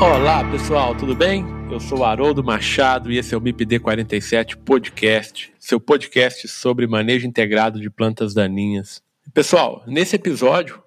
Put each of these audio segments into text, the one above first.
Olá pessoal, tudo bem? Eu sou Haroldo Machado e esse é o MIPD 47 Podcast, seu podcast sobre manejo integrado de plantas daninhas. Pessoal, nesse episódio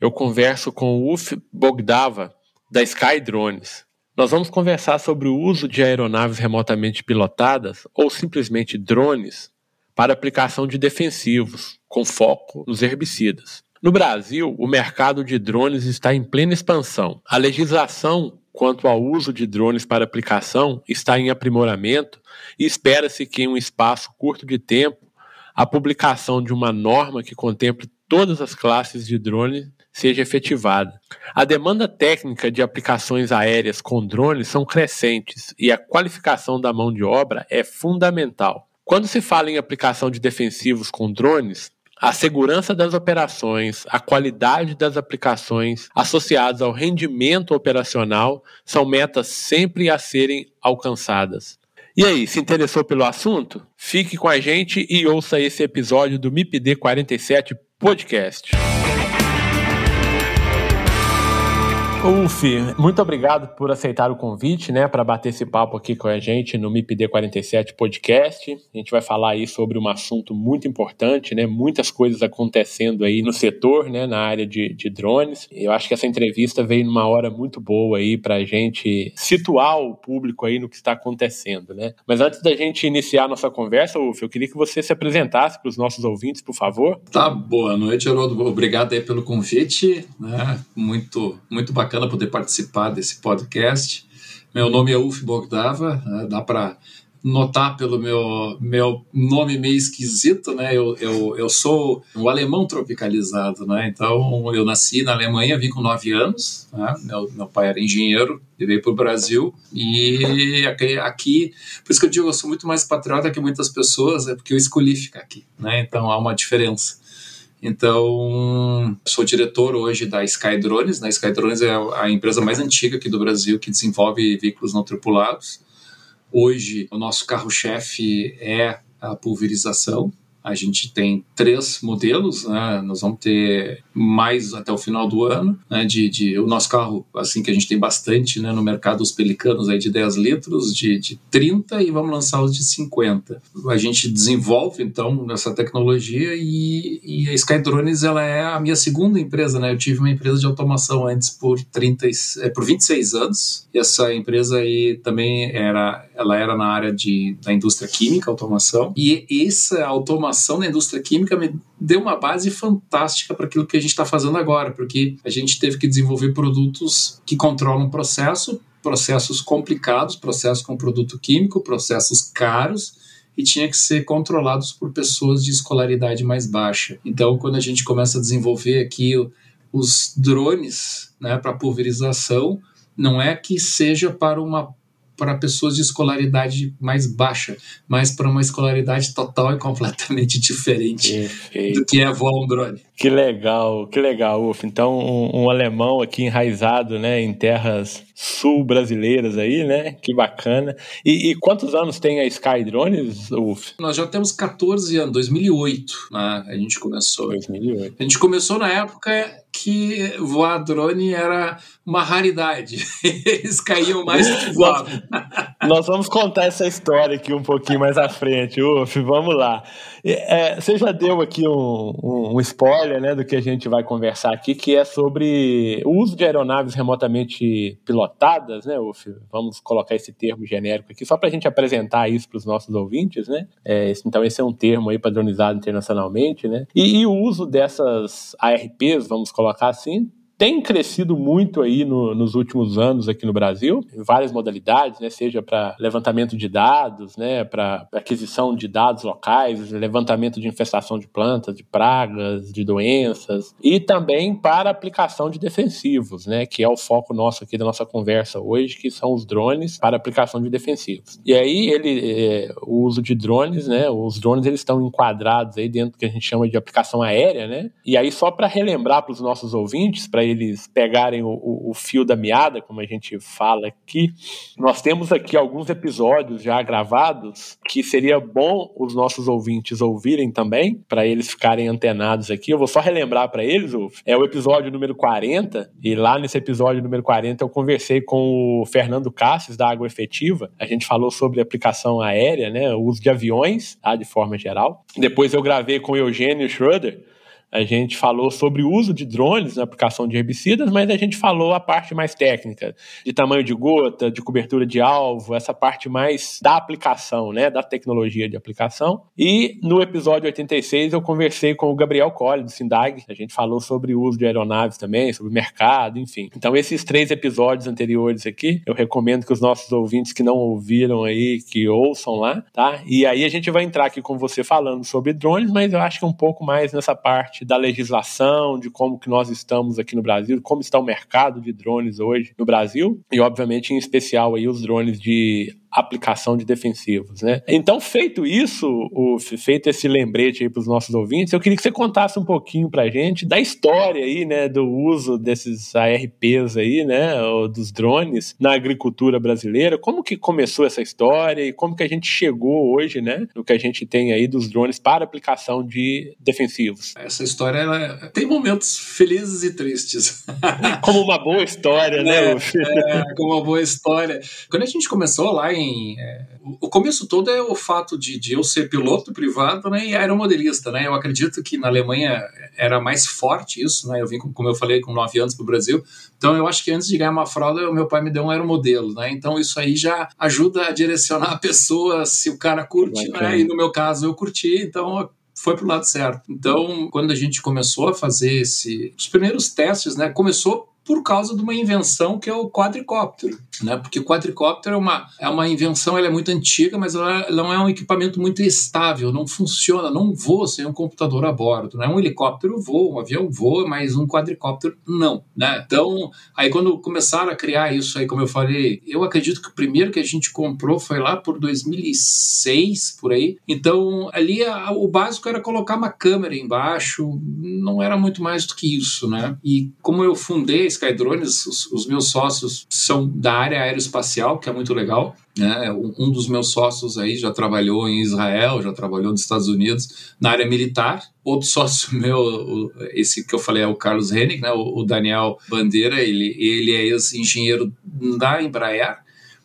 eu converso com o Uf Bogdava da Sky Drones. Nós vamos conversar sobre o uso de aeronaves remotamente pilotadas ou simplesmente drones para aplicação de defensivos, com foco nos herbicidas. No Brasil, o mercado de drones está em plena expansão. A legislação quanto ao uso de drones para aplicação está em aprimoramento e espera-se que, em um espaço curto de tempo, a publicação de uma norma que contemple todas as classes de drones seja efetivada. A demanda técnica de aplicações aéreas com drones são crescentes e a qualificação da mão de obra é fundamental. Quando se fala em aplicação de defensivos com drones, a segurança das operações, a qualidade das aplicações associadas ao rendimento operacional são metas sempre a serem alcançadas. E aí, se interessou pelo assunto? Fique com a gente e ouça esse episódio do MIPD 47 Podcast. Uf, muito obrigado por aceitar o convite, né, para bater esse papo aqui com a gente no MIPD 47 Podcast. A gente vai falar aí sobre um assunto muito importante, né, muitas coisas acontecendo aí no setor, né, na área de, de drones. Eu acho que essa entrevista veio numa hora muito boa aí para a gente situar o público aí no que está acontecendo, né. Mas antes da gente iniciar a nossa conversa, Uf, eu queria que você se apresentasse para os nossos ouvintes, por favor. Tá, boa noite, Haroldo. Obrigado aí pelo convite, né, muito, muito bacana bacana poder participar desse podcast. Meu nome é Uf Bogdava, né? dá para notar pelo meu, meu nome meio esquisito, né? Eu, eu, eu sou um alemão tropicalizado, né? Então, eu nasci na Alemanha, vim com nove anos, né? meu, meu pai era engenheiro, e veio para o Brasil e aqui, aqui, por isso que eu digo, eu sou muito mais patriota que muitas pessoas, é porque eu escolhi ficar aqui, né? Então, há uma diferença. Então, sou diretor hoje da Sky Drones. Né? Sky Drones é a empresa mais antiga aqui do Brasil que desenvolve veículos não tripulados. Hoje, o nosso carro-chefe é a pulverização. A gente tem três modelos, né? nós vamos ter mais até o final do ano. Né? De, de, o nosso carro, assim que a gente tem bastante né? no mercado, os pelicanos aí de 10 litros, de, de 30 e vamos lançar os de 50. A gente desenvolve então essa tecnologia e, e a Skydrones ela é a minha segunda empresa. Né? Eu tive uma empresa de automação antes por, 30, é, por 26 anos. E essa empresa aí também era, ela era na área de, da indústria química, automação. E essa automação formação na indústria química me deu uma base fantástica para aquilo que a gente está fazendo agora, porque a gente teve que desenvolver produtos que controlam o processo, processos complicados, processos com produto químico, processos caros, e tinha que ser controlados por pessoas de escolaridade mais baixa. Então, quando a gente começa a desenvolver aqui os drones né, para pulverização, não é que seja para uma para pessoas de escolaridade mais baixa, mas para uma escolaridade total e completamente diferente Perfeito. do que é voar um drone. Que legal, que legal, Uf. Então, um, um, alemão aqui enraizado, né, em terras sul brasileiras aí, né? Que bacana. E, e quantos anos tem a Sky Drones, Uf? Nós já temos 14 anos, 2008, né? A gente começou. 2008. A gente começou na época que voar drone era uma raridade. Eles caíam mais do que voavam. Nós vamos contar essa história aqui um pouquinho mais à frente, Uf, vamos lá. É, você já deu aqui um, um, um, spoiler né, do que a gente vai conversar aqui, que é sobre o uso de aeronaves remotamente pilotadas, né, Uf? Vamos colocar esse termo genérico aqui, só para a gente apresentar isso para os nossos ouvintes, né? É, então, esse é um termo aí padronizado internacionalmente, né? E, e o uso dessas ARPs, vamos colocar assim, tem crescido muito aí no, nos últimos anos aqui no Brasil, em várias modalidades, né, seja para levantamento de dados, né, para aquisição de dados locais, levantamento de infestação de plantas, de pragas, de doenças, e também para aplicação de defensivos, né, que é o foco nosso aqui da nossa conversa hoje, que são os drones para aplicação de defensivos. E aí ele, é, o uso de drones, né, os drones eles estão enquadrados aí dentro do que a gente chama de aplicação aérea, né, e aí só para relembrar para os nossos ouvintes, para eles pegarem o, o, o, fio da meada, como a gente fala aqui, nós temos aqui alguns episódios já gravados que seria bom os nossos ouvintes ouvirem também, para eles ficarem antenados aqui. Eu vou só relembrar para eles, Uf, é o episódio número 40, e lá nesse episódio número 40 eu conversei com o Fernando Cassis, da Água Efetiva. A gente falou sobre aplicação aérea, né, o uso de aviões, tá, de forma geral. Depois eu gravei com o Eugênio Schroeder, a gente falou sobre o uso de drones na aplicação de herbicidas, mas a gente falou a parte mais técnica, de tamanho de gota, de cobertura de alvo, essa parte mais da aplicação, né, da tecnologia de aplicação. E no episódio 86 eu conversei com o Gabriel Colli, do Sindag, a gente falou sobre o uso de aeronaves também, sobre o mercado, enfim. Então esses três episódios anteriores aqui, eu recomendo que os nossos ouvintes que não ouviram aí, que ouçam lá, tá? E aí a gente vai entrar aqui com você falando sobre drones, mas eu acho que um pouco mais nessa parte da legislação, de como que nós estamos aqui no Brasil, como está o mercado de drones hoje no Brasil e obviamente em especial aí os drones de aplicação de defensivos, né? Então, feito isso, o, feito esse lembrete aí para os nossos ouvintes, eu queria que você contasse um pouquinho para a gente da história aí, né, do uso desses ARPs aí, né, dos drones na agricultura brasileira. Como que começou essa história e como que a gente chegou hoje, né, no que a gente tem aí dos drones para aplicação de defensivos? Essa história ela tem momentos felizes e tristes. como uma boa história, né? É, é, como uma boa história. Quando a gente começou lá em é, o começo todo é o fato de, de, eu ser piloto privado né, e aeromodelista. Né? Eu acredito que na Alemanha era mais forte isso. Né? Eu vim, como eu falei, com nove anos para o Brasil. Então eu acho que antes de ganhar uma fralda, o meu pai me deu um aeromodelo. Né? Então isso aí já ajuda a direcionar a pessoa se o cara curte. Né? E no meu caso eu curti, então foi pro lado certo. Então, quando a gente começou a fazer esse, os primeiros testes, né, começou por causa de uma invenção que é o quadricóptero, né? Porque o quadricóptero é uma, é uma invenção, ela é muito antiga, mas ela, não é um equipamento muito estável, não funciona, não voa sem um computador a bordo, né? Um helicóptero voa, um avião voa, mas um quadricóptero não, né? Então, aí quando começaram a criar isso aí, como eu falei, eu acredito que o primeiro que a gente comprou foi lá por 2006, por aí. Então, ali a, o básico era colocar uma câmera embaixo, não era muito mais do que isso, né? E como eu fundei Skydrones, os, os, meus sócios são da área aeroespacial, que é muito legal. Né? Um, dos meus sócios aí já trabalhou em Israel, já trabalhou nos Estados Unidos na área militar. Outro sócio meu, esse que eu falei é o Carlos Hennig, né? o, o Daniel Bandeira, ele, ele é ex-engenheiro da Embraer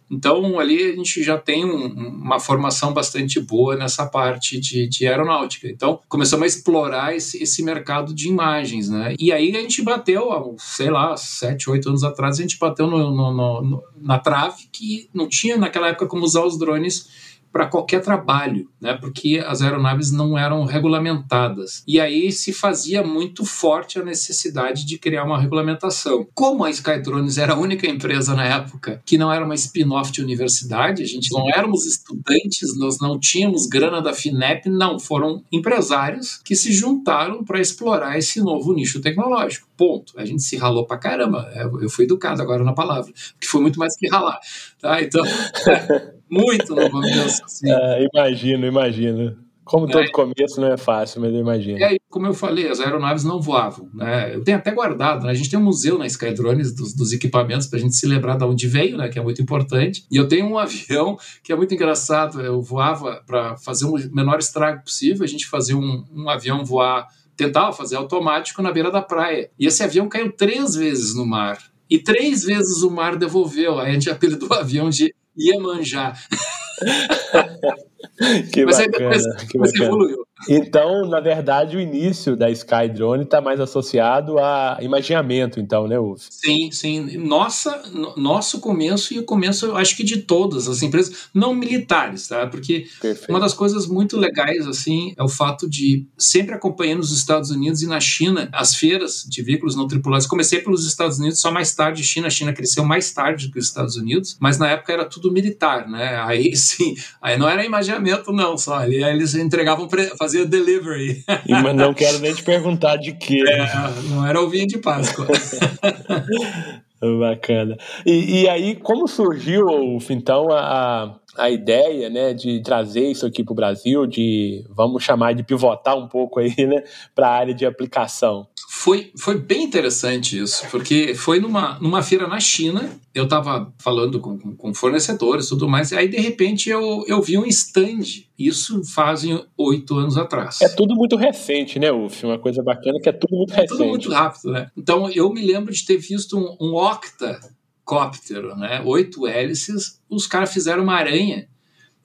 então, ali a gente já tem um, uma formação bastante boa nessa parte de, de, aeronáutica. Então, começamos a explorar esse, esse mercado de imagens, né? E aí a gente bateu, sei lá, sete, oito anos atrás, a gente bateu no, no, no, na trave que não tinha naquela época como usar os drones para qualquer trabalho, né? Porque as aeronaves não eram regulamentadas. E aí se fazia muito forte a necessidade de criar uma regulamentação. Como a Skydrones era a única empresa na época que não era uma spin-off de universidade, a gente não éramos estudantes, nós não tínhamos grana da FINEP, não, foram empresários que se juntaram para explorar esse novo nicho tecnológico. Ponto. A gente se ralou para caramba. Eu fui educado agora na palavra, que foi muito mais que ralar. Tá? Então, muito no começo. Assim. É, imagino, imagino. Como todo é. começo não é fácil, mas eu imagino. E aí, como eu falei, as aeronaves não voavam. Né? Eu tenho até guardado, né? a gente tem um museu na Skydrones dos, dos equipamentos para a gente se lembrar de onde veio, né? que é muito importante. E eu tenho um avião que é muito engraçado. Eu voava para fazer o menor estrago possível. A gente fazia um, um avião voar, tentava fazer automático na beira da praia. E esse avião caiu três vezes no mar. E três vezes o mar devolveu. Aí a gente apelidou o avião de Iemanjá. que mas bacana, aí depois, que evoluiu. Então, na verdade, o início da Skydrone está mais associado a imaginamento, então, né, Uf? Sim, sim. Nossa, nosso começo e o começo, eu acho que de todas as empresas, não militares, tá? Porque Perfeito. uma das coisas muito legais, assim, é o fato de sempre acompanhando os Estados Unidos e na China, as feiras de veículos não tripulados. Comecei pelos Estados Unidos, só mais tarde China. A China cresceu mais tarde que os Estados Unidos, mas na época era tudo militar, né? Aí sim, aí não era imaginamento, não, só. Ali eles entregavam, fazia delivery. Mas não quero nem te perguntar de quê. É, não era ovinho de Páscoa. Bacana. E, e, aí, como surgiu, então, a, a ideia né, de trazer isso aqui para o Brasil, de, vamos chamar de pivotar um pouco aí, né, para a área de aplicação? Foi, foi bem interessante isso, porque foi numa, numa feira na China, eu estava falando com, com, com, fornecedores e tudo mais, e aí de repente eu, eu vi um stand, isso fazem oito anos atrás. É tudo muito recente, né, Uf? Uma coisa bacana que é tudo muito recente. É tudo muito rápido, né? Então eu me lembro de ter visto um, um octacóptero, né? Oito hélices, os caras fizeram uma aranha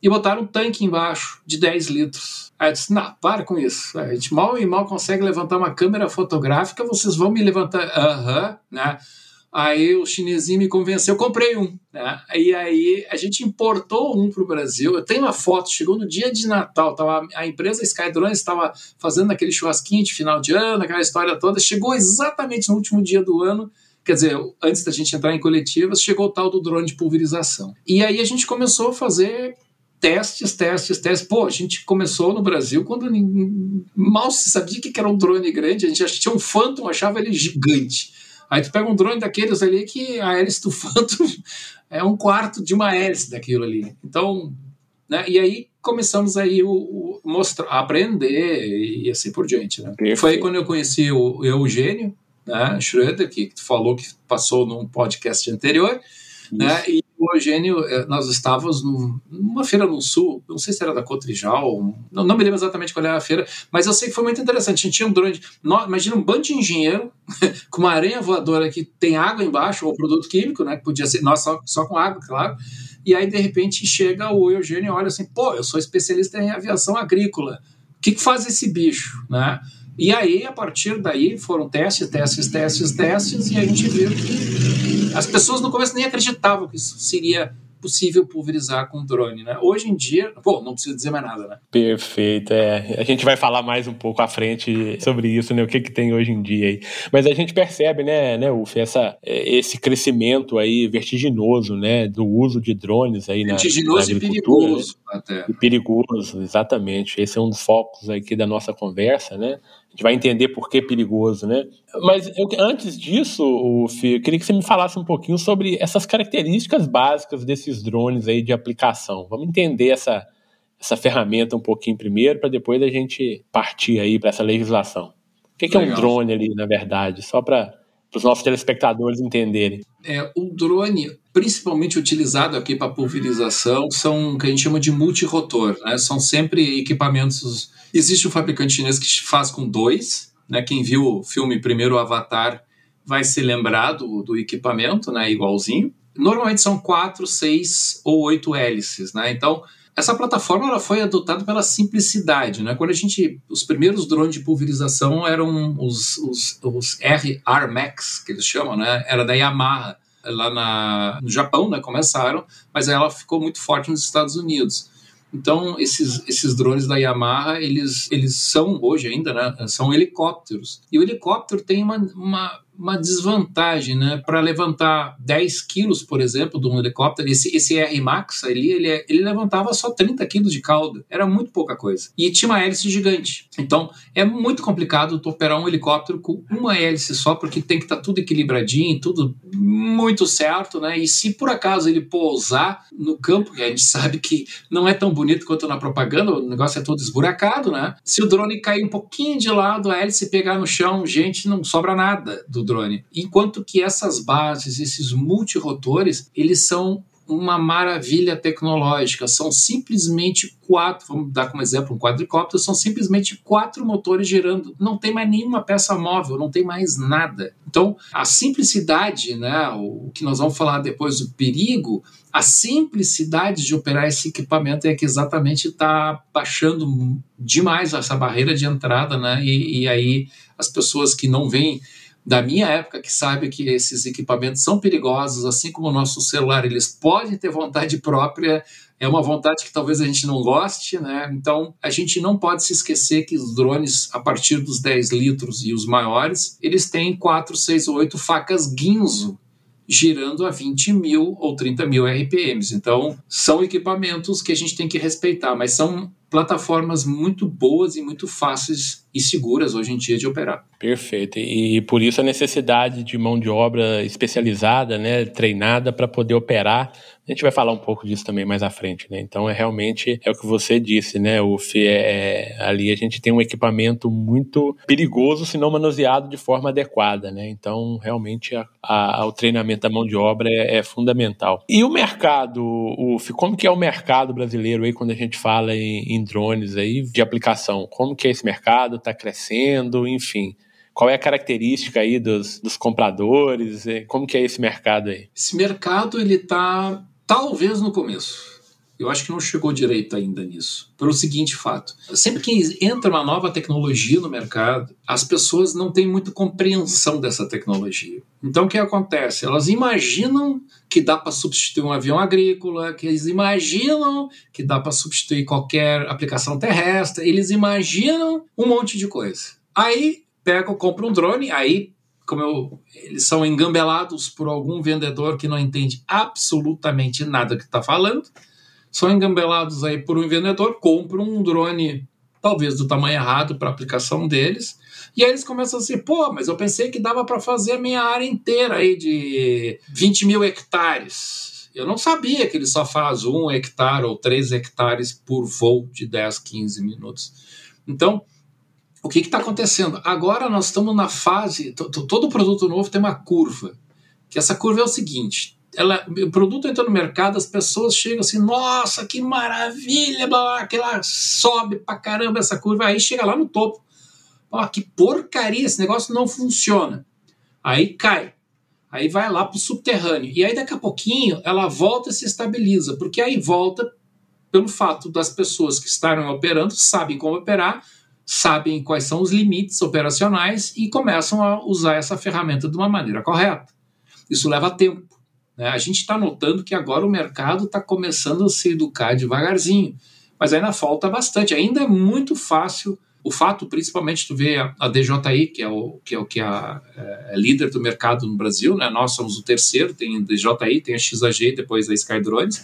e botaram um tanque embaixo de 10 litros. Aí eu disse, não, para com isso. A gente mal e mal consegue levantar uma câmera fotográfica, vocês vão me levantar. Aham, né? Aí o chinesinho me convenceu, eu comprei um. Né? E aí a gente importou um para o Brasil. Eu tenho uma foto, chegou no dia de Natal, tava, a empresa Skydrone estava fazendo aquele churrasquinho de final de ano, aquela história toda. Chegou exatamente no último dia do ano quer dizer, antes da gente entrar em coletivas, chegou o tal do drone de pulverização. E aí a gente começou a fazer testes, testes, testes. Pô, a gente começou no Brasil quando mal se sabia que era um drone grande, a gente tinha um Phantom, achava ele gigante. Aí tu pega um drone daqueles ali que a hélice do Phantom é um quarto de uma hélice daquilo ali. Então, né, e aí começamos aí o, o mostrar, a aprender e assim por diante. Né? Foi aí quando eu conheci o Eugênio né, Schroeder, que tu falou que passou num podcast anterior, né, e o Eugênio, eh, nós estávamos numa feira no sul, não sei se era da Cotrijal, não, não, me lembro exatamente qual era a feira, mas eu sei que foi muito interessante. A gente tinha um drone, imagina um bando de engenheiro com uma aranha voadora que tem água embaixo, ou produto químico, né, que podia ser, nós só, só com água, claro, e aí de repente chega o Eugênio e olha assim, pô, eu sou especialista em aviação agrícola, o que, que faz esse bicho, né? E aí, a partir daí, foram testes, testes, testes, testes, e a gente viu que as pessoas no começo nem acreditavam que isso seria possível pulverizar com drone, né? Hoje em dia, pô, não preciso dizer mais nada, né? Perfeito, é. A gente vai falar mais um pouco à frente sobre isso, né? O que que tem hoje em dia aí. Mas a gente percebe, né, né, Uf, essa, esse crescimento aí vertiginoso, né, do uso de drones aí vertiginoso na, na e perigoso né? até. E perigoso, exatamente. Esse é um dos focos aqui da nossa conversa, né? A gente vai entender por que é perigoso, né? Mas eu, antes disso, o Fih, eu queria que você me falasse um pouquinho sobre essas características básicas desses drones aí de aplicação. Vamos entender essa, essa ferramenta um pouquinho primeiro, para depois a gente partir aí para essa legislação. O que, que é um drone ali, na verdade? Só para os nossos telespectadores entenderem. É, o drone, principalmente utilizado aqui para pulverização, são o que a gente chama de multirotor. Né? São sempre equipamentos Existe um fabricante chinês que faz com dois, né? Quem viu o filme primeiro Avatar vai se lembrar do, do equipamento, né? Igualzinho. Normalmente são quatro, seis ou oito hélices, né? Então essa plataforma ela foi adotada pela simplicidade, né? Quando a gente, os primeiros drones de pulverização eram os, os, os R Max que eles chamam, né? Era da Yamaha lá na, no Japão, né? Começaram, mas ela ficou muito forte nos Estados Unidos. Então, esses, esses drones da Yamaha, eles, eles são, hoje ainda, né, são helicópteros. E o helicóptero tem uma, uma uma desvantagem, né? Para levantar 10 quilos, por exemplo, de um helicóptero, esse, esse R-Max ali, ele, ele levantava só 30 quilos de cauda. Era muito pouca coisa. E tinha uma hélice gigante. Então, é muito complicado tu operar um helicóptero com uma hélice só, porque tem que estar tá tudo equilibradinho, tudo muito certo, né? E se por acaso ele pousar no campo, que a gente sabe que não é tão bonito quanto na propaganda, o negócio é todo esburacado, né? Se o drone cair um pouquinho de lado, a hélice pegar no chão, gente, não sobra nada do drone. Enquanto que essas bases, esses multirotores, eles são uma maravilha tecnológica. São simplesmente quatro, vamos dar como exemplo um quadricóptero, são simplesmente quatro motores girando. Não tem mais nenhuma peça móvel, não tem mais nada. Então, a simplicidade, né, o que nós vamos falar depois do perigo, a simplicidade de operar esse equipamento é que exatamente está baixando demais essa barreira de entrada, né? E, e aí as pessoas que não vêm da minha época que sabe que esses equipamentos são perigosos, assim como o nosso celular, eles podem ter vontade própria, é uma vontade que talvez a gente não goste, né? Então, a gente não pode se esquecer que os drones, a partir dos 10 litros e os maiores, eles têm 4, 6 ou 8 facas guinzo girando a 20 mil ou 30 mil RPMs. Então, são equipamentos que a gente tem que respeitar, mas são plataformas muito boas e muito fáceis e seguras hoje em dia de operar. Perfeito. E por isso a necessidade de mão de obra especializada, né, treinada para poder operar a gente vai falar um pouco disso também mais à frente, né? Então é realmente é o que você disse, né? O FE é, ali a gente tem um equipamento muito perigoso se não manuseado de forma adequada, né? Então realmente a, a, o treinamento da mão de obra é, é, fundamental. E o mercado, o como que é o mercado brasileiro aí quando a gente fala em, em drones aí de aplicação? Como que é esse mercado? Está crescendo? Enfim qual é a característica aí dos, dos compradores? Como que é esse mercado aí? Esse mercado ele está Talvez no começo. Eu acho que não chegou direito ainda nisso. Pelo seguinte fato: sempre que entra uma nova tecnologia no mercado, as pessoas não têm muita compreensão dessa tecnologia. Então o que acontece? Elas imaginam que dá para substituir um avião agrícola, que eles imaginam que dá para substituir qualquer aplicação terrestre, eles imaginam um monte de coisa. Aí pegam, compram um drone, aí como eu, eles são engambelados por algum vendedor que não entende absolutamente nada que está falando, são engambelados aí por um vendedor, compram um drone talvez do tamanho errado para a aplicação deles, e aí eles começam assim, pô, mas eu pensei que dava para fazer a minha área inteira aí de 20 mil hectares. Eu não sabia que ele só faz um hectare ou três hectares por voo de 10, 15 minutos. Então, o que está acontecendo? Agora nós estamos na fase. Todo produto novo tem uma curva. Que essa curva é o seguinte: ela, o produto entra no mercado, as pessoas chegam assim, nossa, que maravilha, blá, blá, sobe pra caramba essa curva, aí chega lá no topo. Ó, que porcaria, esse negócio não funciona. Aí cai. Aí vai lá pro subterrâneo. E aí daqui a pouquinho ela volta e se estabiliza, porque aí volta pelo fato das pessoas que estavam operando sabem como operar, sabem quais são os limites operacionais e começam a usar essa ferramenta de uma maneira correta. Isso leva tempo. Né? A gente está notando que agora o mercado está começando a se educar devagarzinho, mas ainda falta bastante. Ainda é muito fácil. O fato, principalmente, tu vê a, a DJI, que é o que é, o, que a é, é líder do mercado no Brasil, né? nós somos o terceiro, tem a DJI, tem a XAG, depois a Skydrones,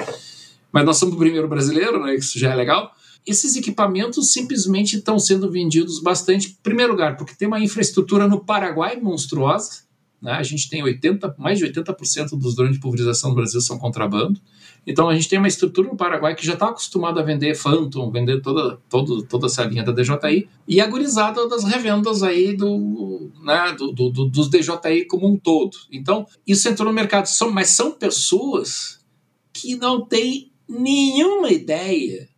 mas nós somos o primeiro brasileiro, né? isso já é legal. Esses equipamentos simplesmente estão sendo vendidos bastante, em primeiro lugar, porque tem uma infraestrutura no Paraguai monstruosa. Né? A gente tem 80, mais de 80% dos drones de pulverização no Brasil são contrabando. Então a gente tem uma estrutura no Paraguai que já está acostumada a vender Phantom, vender toda, todo, toda essa linha da DJI, e a gurizada das revendas aí do, né, do, do, do, dos DJI como um todo. Então, isso entrou no mercado, são, mas são pessoas que não têm nenhuma ideia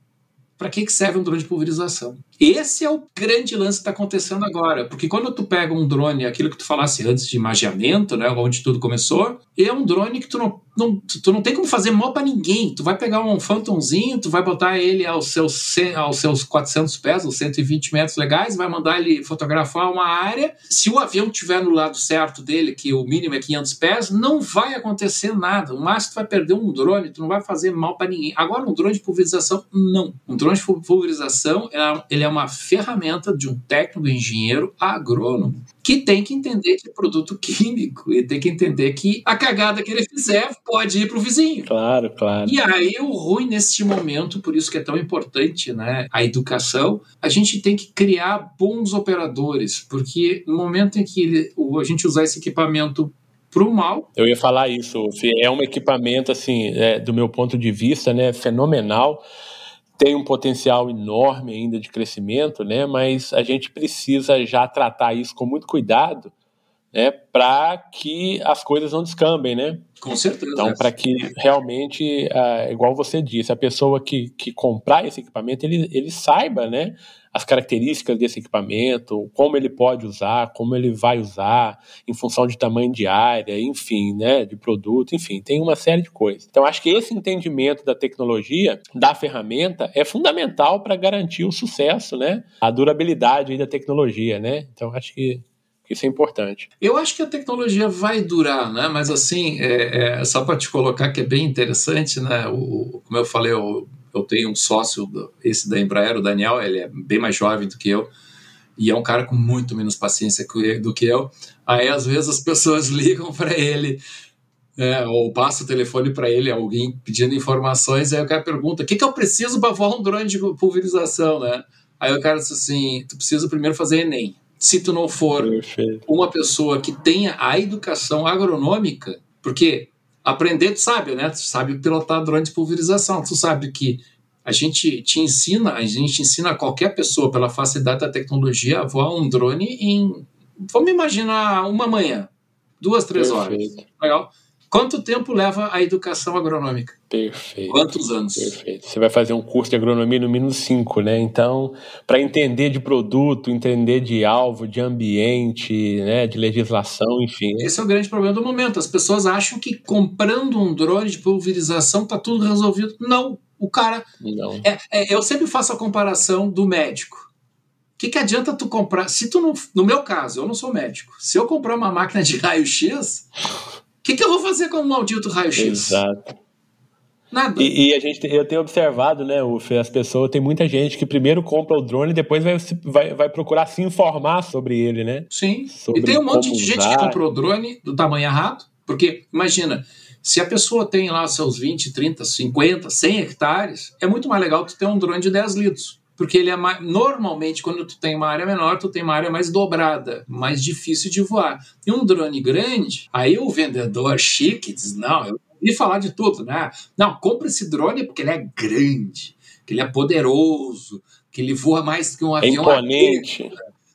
para que, que serve um drone de pulverização. Esse é o grande lance que está acontecendo agora, porque quando tu pega um drone, aquilo que tu falasse antes de magiamento, né, onde tudo começou, é um drone que tu não, não, tu não tem como fazer mal para ninguém. Tu vai pegar um Phantomzinho, tu vai botar ele aos seus, aos seus 400 pés, aos 120 metros legais, vai mandar ele fotografar uma área. Se o avião estiver no lado certo dele, que o mínimo é 500 pés, não vai acontecer nada. O máximo tu vai perder um drone, tu não vai fazer mal para ninguém. Agora, um drone de pulverização, não. Um drone de pulverização, ele é uma ferramenta de um técnico engenheiro agrônomo que tem que entender que é produto químico e tem que entender que a cagada que ele fizer pode ir para o vizinho. Claro, claro. E aí o ruim neste momento, por isso que é tão importante, né, a educação, a gente tem que criar bons operadores, porque no momento em que ele, a gente usar esse equipamento para o mal. Eu ia falar isso, é um equipamento assim, é, do meu ponto de vista, né, fenomenal tem um potencial enorme ainda de crescimento, né? Mas a gente precisa já tratar isso com muito cuidado, né, para que as coisas não descambem, né? Com certeza. Então, para que realmente, uh, igual você disse, a pessoa que, que comprar esse equipamento, ele, ele saiba, né, as características desse equipamento, como ele pode usar, como ele vai usar, em função de tamanho de área, enfim, né, de produto, enfim, tem uma série de coisas. Então, acho que esse entendimento da tecnologia, da ferramenta, é fundamental para garantir o sucesso, né, a durabilidade da tecnologia, né. Então, acho que isso é importante. Eu acho que a tecnologia vai durar, né? Mas assim, é, é, só para te colocar que é bem interessante, né? O, como eu falei, eu, eu tenho um sócio, esse da Embraer, o Daniel, ele é bem mais jovem do que eu e é um cara com muito menos paciência do que eu. Aí às vezes as pessoas ligam para ele é, ou passa o telefone para ele, alguém pedindo informações, aí o cara pergunta: o que, que eu preciso para voar um drone de pulverização, né? Aí o cara diz assim: tu precisa primeiro fazer Enem se tu não for Perfeito. uma pessoa que tenha a educação agronômica, porque aprender tu sabe, né? Tu sabe pilotar drone de pulverização, tu sabe que a gente te ensina, a gente ensina qualquer pessoa pela facilidade da tecnologia a voar um drone em, vamos imaginar, uma manhã, duas, três Perfeito. horas. Legal? Quanto tempo leva a educação agronômica? Perfeito. Quantos anos? Perfeito. Você vai fazer um curso de agronomia no mínimo cinco, né? Então, para entender de produto, entender de alvo, de ambiente, né, de legislação, enfim. Esse é o grande problema do momento. As pessoas acham que comprando um drone de pulverização tá tudo resolvido. Não. O cara. Não. É, é, eu sempre faço a comparação do médico. O que, que adianta tu comprar? Se tu não. No meu caso, eu não sou médico. Se eu comprar uma máquina de raio-x que, que, eu vou fazer com o maldito raio-x? Exato. Nada. E, e, a gente, eu tenho observado, né, Uf, as pessoas, tem muita gente que primeiro compra o drone e depois vai, vai, vai procurar se informar sobre ele, né? Sim. Sobre e tem um monte de gente que comprou o drone do tamanho errado, porque, imagina, se a pessoa tem lá seus 20, 30, 50, 100 hectares, é muito mais legal que ter um drone de 10 litros porque ele é mais, normalmente quando tu tem uma área menor, tu tem uma área mais dobrada, mais difícil de voar. E um drone grande, aí o vendedor chique diz: "Não, eu ouvi falar de tudo, né? Não, compra esse drone porque ele é grande, que ele é poderoso, que ele voa mais que um avião. É imponente.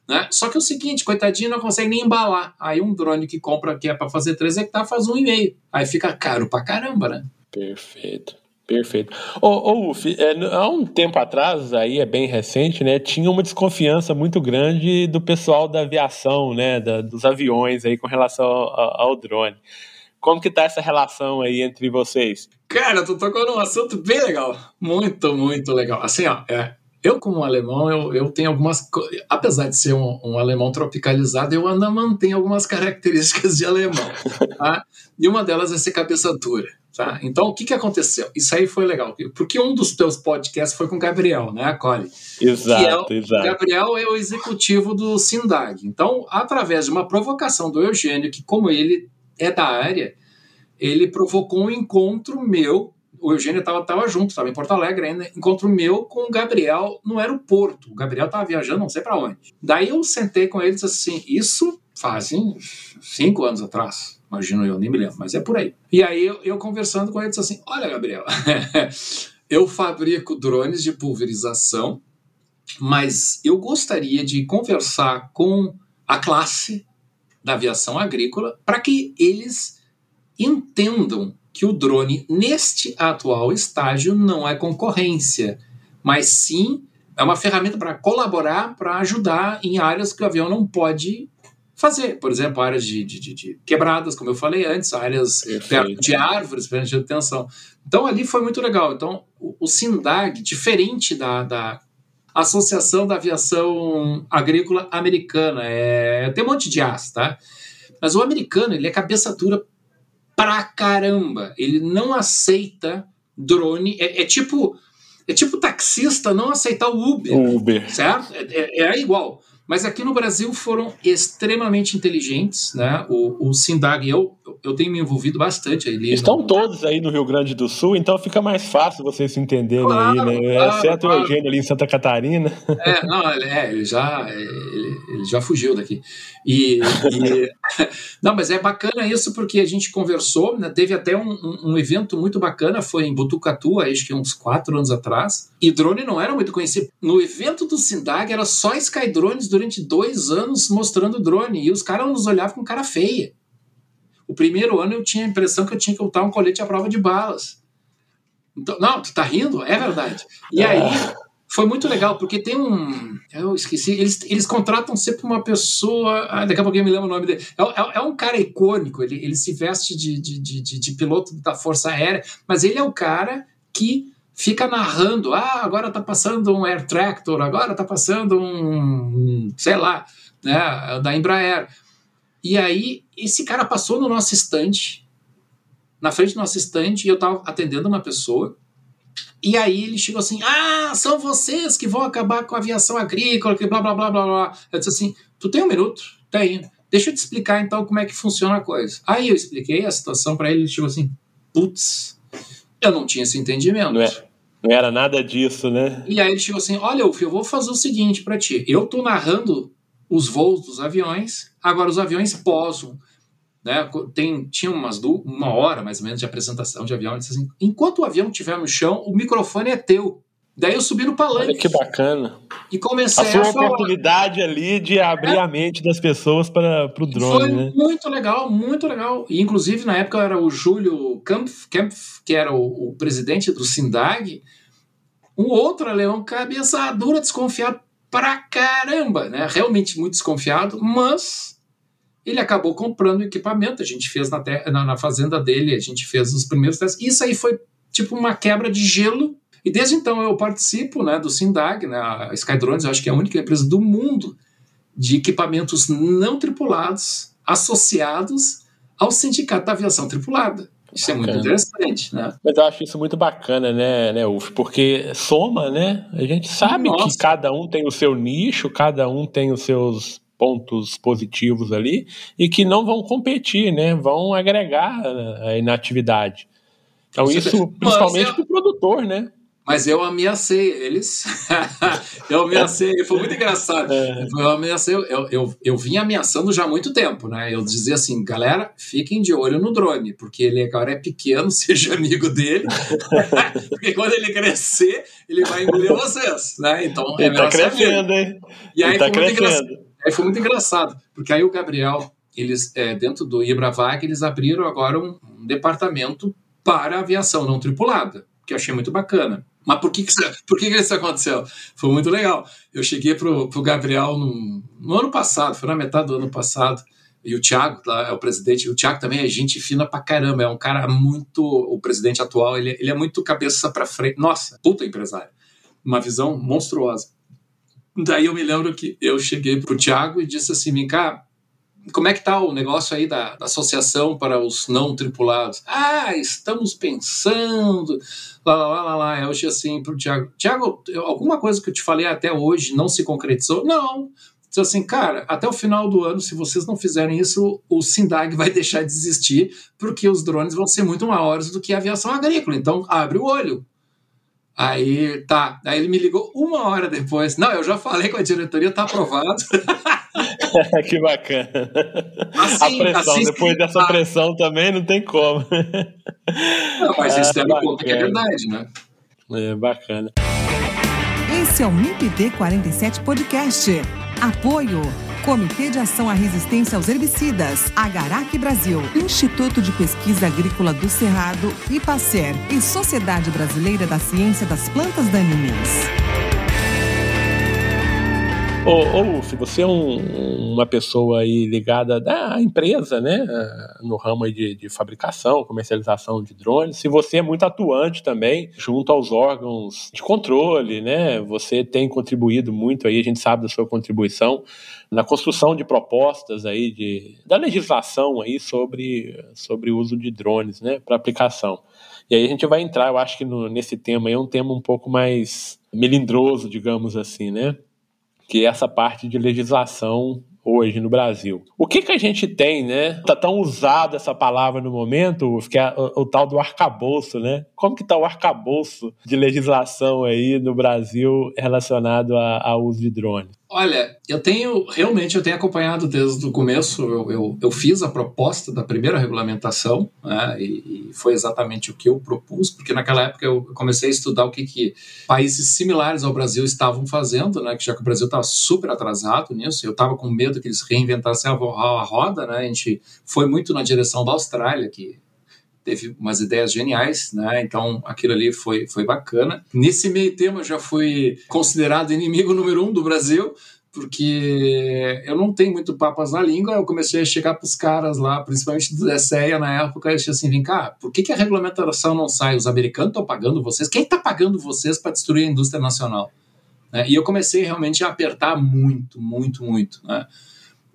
Né? Só que é o seguinte, coitadinho não consegue nem embalar. Aí um drone que compra que é para fazer 3 hectares faz um e meio. Aí fica caro pra caramba, né? Perfeito. Perfeito. Ô, ô Uf, é, há um tempo atrás, aí é bem recente, né, tinha uma desconfiança muito grande do pessoal da aviação, né, da, dos aviões aí com relação ao, ao, drone. Como que tá essa relação aí entre vocês? Cara, tu tocou num assunto bem legal. Muito, muito legal. Assim, ó, é, eu, como alemão, eu, eu tenho algumas. Apesar de ser um, um, alemão tropicalizado, eu ainda mantenho algumas características de alemão. Tá? E uma delas é ser cabeça dura. Tá? Então, o que, que aconteceu? Isso aí foi legal, porque um dos teus podcasts foi com o Gabriel, né, Cole? Exato, é, exato. O Gabriel é o executivo do Sindag. Então, através de uma provocação do Eugênio, que como ele é da área, ele provocou um encontro meu, o Eugênio estava junto, estava em Porto Alegre ainda, encontro meu com o Gabriel no aeroporto. O Gabriel estava viajando não sei para onde. Daí eu sentei com ele e disse assim, isso fazem cinco anos atrás imagino eu, nem me lembro, mas é por aí. E aí eu, eu conversando com ele disse assim: Olha, Gabriel, eu fabrico drones de pulverização, mas eu gostaria de conversar com a classe da aviação agrícola para que eles entendam que o drone, neste atual estágio, não é concorrência, mas sim é uma ferramenta para colaborar, para ajudar em áreas que o avião não pode fazer. Por exemplo, áreas de, de, de quebradas, como eu falei antes, áreas perto de árvores, para de atenção. Então, ali foi muito legal. Então, o, o SINDAG, diferente da, da Associação da Aviação Agrícola Americana, é, tem um monte de as, tá? Mas o americano, ele é cabeça dura pra caramba. Ele não aceita drone. É, é tipo... É tipo taxista não aceitar o Uber. Uber. Certo? É, é, é igual. Mas aqui no Brasil foram extremamente inteligentes, né? O, o Sindag, eu, eu, tenho me envolvido bastante ali. Estão no... todos aí no Rio Grande do Sul, então fica mais fácil vocês se entenderem claro, aí, né? Claro, Exceto claro. o Eugênio ali em Santa Catarina. É, não, é, ele já, ele, ele já fugiu daqui. E, e, não, mas é bacana isso porque a gente conversou, né? teve até um, um, um, evento muito bacana, foi em Botucatu, acho que uns quatro anos atrás, e drone não era muito conhecido. No evento do Sindag era só Skydrones durante dois anos mostrando drone, e os caras nos olhavam com cara feia. O primeiro ano eu tinha a impressão que eu tinha que botar um colete à prova de balas. Então, não, tu tá rindo? É verdade. E aí foi muito legal, porque tem um. Eu esqueci, eles, eles contratam sempre uma pessoa. Ah, daqui a pouco eu me lembro o nome dele. É, é, é um cara icônico, ele, ele se veste de, de, de, de, piloto da Força Aérea, mas ele é o cara que fica narrando: ah, agora tá passando um Air Tractor, agora tá passando um. sei lá, né, da Embraer. E aí, esse cara passou no nosso estante, na frente do nosso estante, e eu estava atendendo uma pessoa. E aí ele chegou assim: Ah, são vocês que vão acabar com a aviação agrícola, que blá blá blá blá blá. Eu disse assim: Tu tem um minuto? Tenho. Deixa eu te explicar então como é que funciona a coisa. Aí eu expliquei a situação para ele, ele chegou assim: Putz, eu não tinha esse entendimento. Não, é, não era nada disso, né? E aí ele chegou assim: Olha, eu vou fazer o seguinte para ti. Eu tô narrando os voos dos aviões, agora os aviões posam. Né? Tem, tinha umas uma hora mais ou menos de apresentação de avião. Disse assim, enquanto o avião estiver no chão, o microfone é teu. Daí eu subi no palanque. Olha que bacana. E comecei a sua a oportunidade ali de abrir é. a mente das pessoas para o drone. Foi né? muito legal, muito legal. E inclusive na época era o Júlio Kampf, Kampf que era o, o presidente do Sindag, um outro alemão cabeça dura, desconfiado pra caramba, né? Realmente muito desconfiado, mas ele acabou comprando equipamento. A gente fez na, na, na fazenda dele, a gente fez os primeiros testes. Isso aí foi tipo uma quebra de gelo. E desde então eu participo né, do Sindag, né, a Skydrones, eu acho que é a única empresa do mundo de equipamentos não tripulados associados ao Sindicato da Aviação Tripulada. Isso bacana. é muito interessante, né? Mas eu acho isso muito bacana, né, né Uf? Porque soma, né? A gente sabe Nossa. que cada um tem o seu nicho, cada um tem os seus pontos positivos ali e que não vão competir, né? Vão agregar aí na atividade. Então, isso principalmente para o produtor, né? Mas eu ameacei eles. eu ameacei, foi muito engraçado. É. Eu ameacei, eu, eu, eu vim ameaçando já há muito tempo, né? Eu dizia assim, galera, fiquem de olho no drone, porque ele agora é pequeno, seja amigo dele. porque quando ele crescer, ele vai engolir vocês, né? Então, ele tá crescendo, hein? E aí, tá foi crescendo. aí foi muito engraçado, porque aí o Gabriel, eles, é, dentro do Ibravag, eles abriram agora um, um departamento para aviação não tripulada, que eu achei muito bacana. Mas por que, que, isso, por que, que isso aconteceu? Foi muito legal. Eu cheguei pro, pro Gabriel no, no ano passado, foi na metade do ano passado, e o Thiago lá é o presidente. O Thiago também é gente fina pra caramba, é um cara muito. O presidente atual, ele, ele é muito cabeça pra frente. Nossa, puta empresário. Uma visão monstruosa. Daí eu me lembro que eu cheguei pro Thiago e disse assim: vem cá, como é que está o negócio aí da, da, associação para os não tripulados? Ah, estamos pensando, lá, lá, lá, lá, lá. Eu achei assim para o Tiago, Tiago, alguma coisa que eu te falei até hoje não se concretizou? Não. Disse assim, cara, até o final do ano, se vocês não fizerem isso, o Sindag vai deixar de existir, porque os drones vão ser muito maiores do que a aviação agrícola. Então, abre o olho. Aí, tá. Aí ele me ligou uma hora depois. Não, eu já falei com a diretoria, tá aprovado. que bacana. Assim, a pressão, assim, depois dessa tá. pressão também não tem como. Não, mas isso é ah, conta que é verdade, né? É bacana. Esse é o MIPD 47 Podcast. Apoio. Comitê de Ação à Resistência aos Herbicidas, Agarac Brasil, Instituto de Pesquisa Agrícola do Cerrado, IPACER e Sociedade Brasileira da Ciência das Plantas Daninhas. Ô, ô se você é um, uma pessoa aí ligada à empresa, né, no ramo de, de, fabricação, comercialização de drones, se você é muito atuante também junto aos órgãos de controle, né, você tem contribuído muito aí, a gente sabe da sua contribuição na construção de propostas aí de, da legislação aí sobre, sobre o uso de drones, né, para aplicação. E aí a gente vai entrar, eu acho que no, nesse tema aí é um tema um pouco mais melindroso, digamos assim, né? Que essa parte de legislação hoje no Brasil. O que que a gente tem, né? Tá tão usada essa palavra no momento, que é o, o, tal do arcabouço, né? Como que tá o arcabouço de legislação aí no Brasil relacionado ao uso de drones? Olha, eu tenho realmente eu tenho acompanhado desde o começo. Eu, eu, eu fiz a proposta da primeira regulamentação né, e, e, foi exatamente o que eu propus, porque naquela época eu comecei a estudar o que, que países similares ao Brasil estavam fazendo, né, que já que o Brasil estava super atrasado nisso, eu estava com medo que eles reinventassem a, a roda. Né, a gente foi muito na direção da Austrália, que teve umas ideias geniais, né? Então aquilo ali foi, foi bacana. Nesse meio eu já fui considerado inimigo número um do Brasil, porque eu não tenho muito papas na língua. Eu comecei a chegar para os caras lá, principalmente do DSEA na época, e disse assim: vem cá, por que, que a regulamentação não sai? Os americanos estão pagando vocês? Quem está pagando vocês para destruir a indústria nacional? Né? E eu comecei realmente a apertar muito, muito, muito. Né?